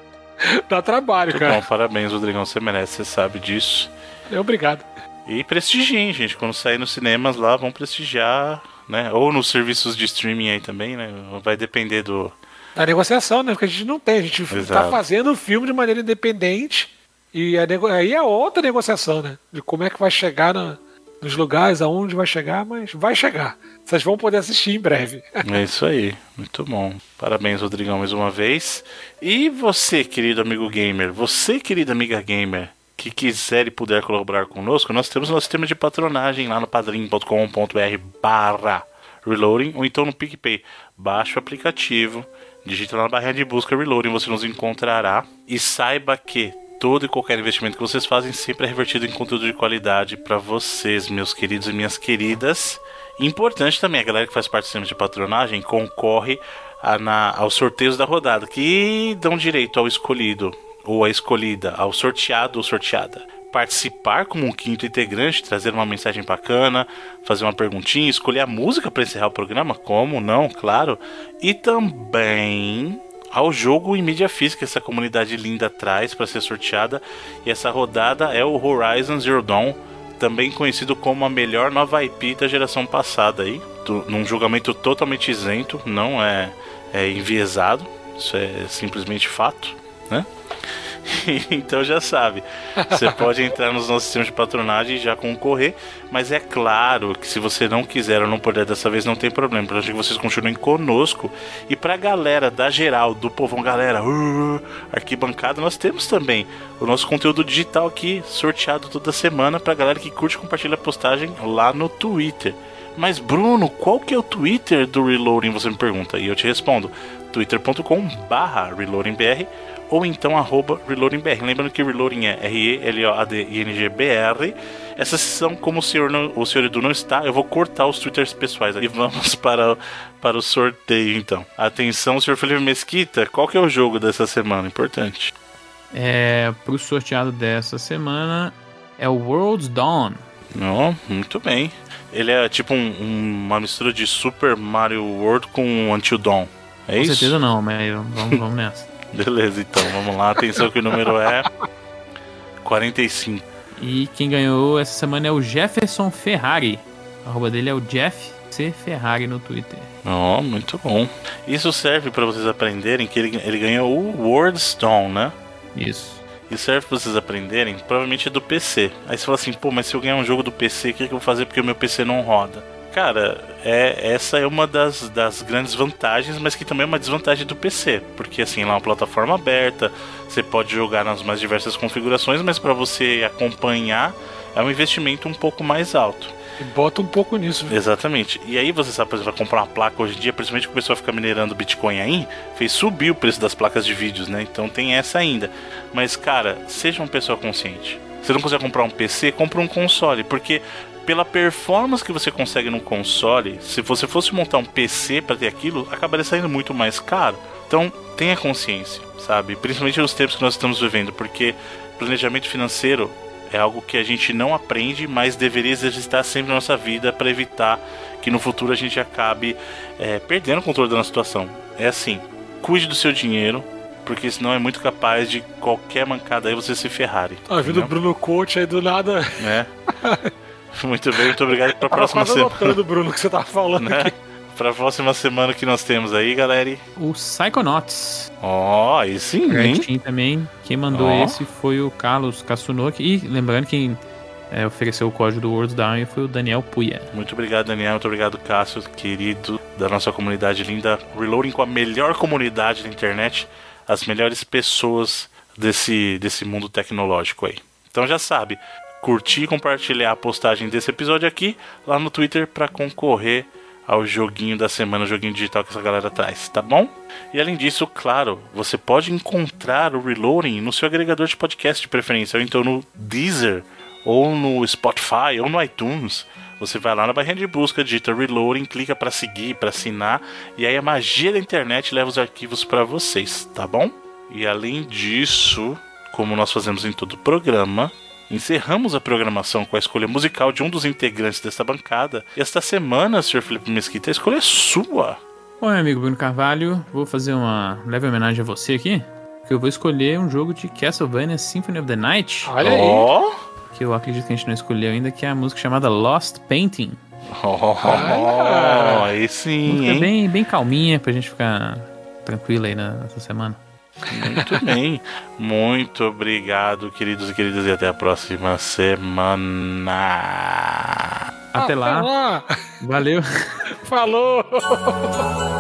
Dá trabalho, cara. bom, parabéns, Rodrigão. Você merece, você sabe disso. É, Obrigado. E prestigiem, gente. Quando sair nos cinemas lá, vão prestigiar, né? Ou nos serviços de streaming aí também, né? Vai depender do. Da negociação, né? Porque a gente não tem, a gente tá Exato. fazendo o filme de maneira independente. E nego- aí é outra negociação, né? De como é que vai chegar na- nos lugares, aonde vai chegar, mas vai chegar. Vocês vão poder assistir em breve. É isso aí. Muito bom. Parabéns, Rodrigão, mais uma vez. E você, querido amigo gamer, você, querida amiga gamer, que quiser e puder colaborar conosco, nós temos nosso sistema de patronagem lá no padrim.com.br barra Reloading, ou então no PicPay. Baixe o aplicativo, digita lá na barra de busca Reloading, você nos encontrará. E saiba que todo e qualquer investimento que vocês fazem sempre é revertido em conteúdo de qualidade para vocês, meus queridos e minhas queridas. Importante também, a galera que faz parte do sistema de patronagem concorre a- na- aos sorteios da rodada, que dão direito ao escolhido ou à escolhida, ao sorteado ou sorteada. Participar como um quinto integrante, trazer uma mensagem bacana, fazer uma perguntinha, escolher a música para encerrar o programa, como não, claro. E também ao jogo em mídia física essa comunidade linda traz para ser sorteada. E essa rodada é o Horizon Zero Dawn, também conhecido como a melhor nova IP da geração passada aí, num julgamento totalmente isento, não é, é enviesado, isso é simplesmente fato, né? então já sabe, você pode entrar nos nossos sistemas de patronagem e já concorrer, mas é claro que se você não quiser ou não puder dessa vez, não tem problema, para que vocês continuem conosco. E pra galera da geral, do povão galera, uh, arquibancada, nós temos também o nosso conteúdo digital aqui, sorteado toda semana pra galera que curte e compartilha a postagem lá no Twitter. Mas Bruno, qual que é o Twitter do Reloading? Você me pergunta e eu te respondo: twitter.com barra reloadingbr ou então arroba reloadingbr. Lembrando que reloading é R-E-L-O-A-D-I-N-G-B-R. Essa sessão, como o senhor, não, o senhor Edu não está, eu vou cortar os twitters pessoais e vamos para, para o sorteio então. Atenção, senhor Felipe Mesquita, qual que é o jogo dessa semana? Importante. É, pro sorteado dessa semana é o World's Dawn. Não, muito bem. Ele é tipo um- um- uma mistura de Super Mario World com Until Dawn. É Com isso? certeza não, mas vamos, vamos nessa. Beleza, então vamos lá. Atenção que o número é 45. E quem ganhou essa semana é o Jefferson Ferrari. A arroba dele é o Jeff C. Ferrari no Twitter. Oh, muito bom. Isso serve para vocês aprenderem que ele, ele ganhou o World Stone, né? Isso. Isso serve pra vocês aprenderem, provavelmente é do PC. Aí você fala assim, pô, mas se eu ganhar um jogo do PC, o que, que eu vou fazer porque o meu PC não roda? Cara, é, essa é uma das, das grandes vantagens, mas que também é uma desvantagem do PC. Porque assim, lá é uma plataforma aberta, você pode jogar nas mais diversas configurações, mas para você acompanhar é um investimento um pouco mais alto. E bota um pouco nisso, viu? Exatamente. E aí você sabe, por exemplo, comprar uma placa hoje em dia, principalmente que o pessoal fica minerando Bitcoin aí, fez subir o preço das placas de vídeos, né? Então tem essa ainda. Mas, cara, seja uma pessoa consciente. Se não consegue comprar um PC, compra um console, porque pela performance que você consegue num console, se você fosse montar um PC para ter aquilo, acabaria saindo muito mais caro. Então, tenha consciência, sabe? Principalmente nos tempos que nós estamos vivendo, porque planejamento financeiro é algo que a gente não aprende, mas deveria exercitar sempre na nossa vida para evitar que no futuro a gente acabe é, perdendo o controle da nossa situação. É assim, cuide do seu dinheiro, porque senão é muito capaz de qualquer mancada aí você se ferrari. Tá vindo o Bruno Coach aí do nada. Né? muito bem, muito obrigado. Para a Tava próxima semana. anotando, Bruno, o que você tava falando Né? aqui. Para a próxima semana que nós temos aí, galera. O Psychonauts. Ó, aí sim, hein? Também. Quem mandou Ó. esse foi o Carlos Katsunoki. E lembrando que é, ofereceu o código do World's Down foi o Daniel Puya. Muito obrigado, Daniel. Muito obrigado, Cássio, querido, da nossa comunidade linda. Reloading com a melhor comunidade da internet, as melhores pessoas desse, desse mundo tecnológico aí. Então já sabe, curtir e compartilhar a postagem desse episódio aqui lá no Twitter para concorrer ao joguinho da semana, joguinho digital que essa galera traz, tá bom? E além disso, claro, você pode encontrar o Reloading no seu agregador de podcast de preferência, ou então no Deezer, ou no Spotify, ou no iTunes. Você vai lá na barrinha de busca, digita Reloading, clica para seguir, para assinar, e aí a magia da internet leva os arquivos para vocês, tá bom? E além disso, como nós fazemos em todo o programa, encerramos a programação com a escolha musical de um dos integrantes desta bancada. E esta semana, Sr. Felipe Mesquita, a escolha é sua. Oi, meu amigo Bruno Carvalho, vou fazer uma leve homenagem a você aqui, que eu vou escolher um jogo de Castlevania Symphony of the Night. Olha aí. Ó. Que eu acredito que a gente não escolheu ainda, que é a música chamada Lost Painting. Oh, Ah. aí sim, Música hein? bem, bem calminha pra gente ficar tranquilo aí nessa semana. Muito bem. Muito obrigado, queridos e queridas, e até a próxima semana. Até Ah, lá, lá. valeu. Falou!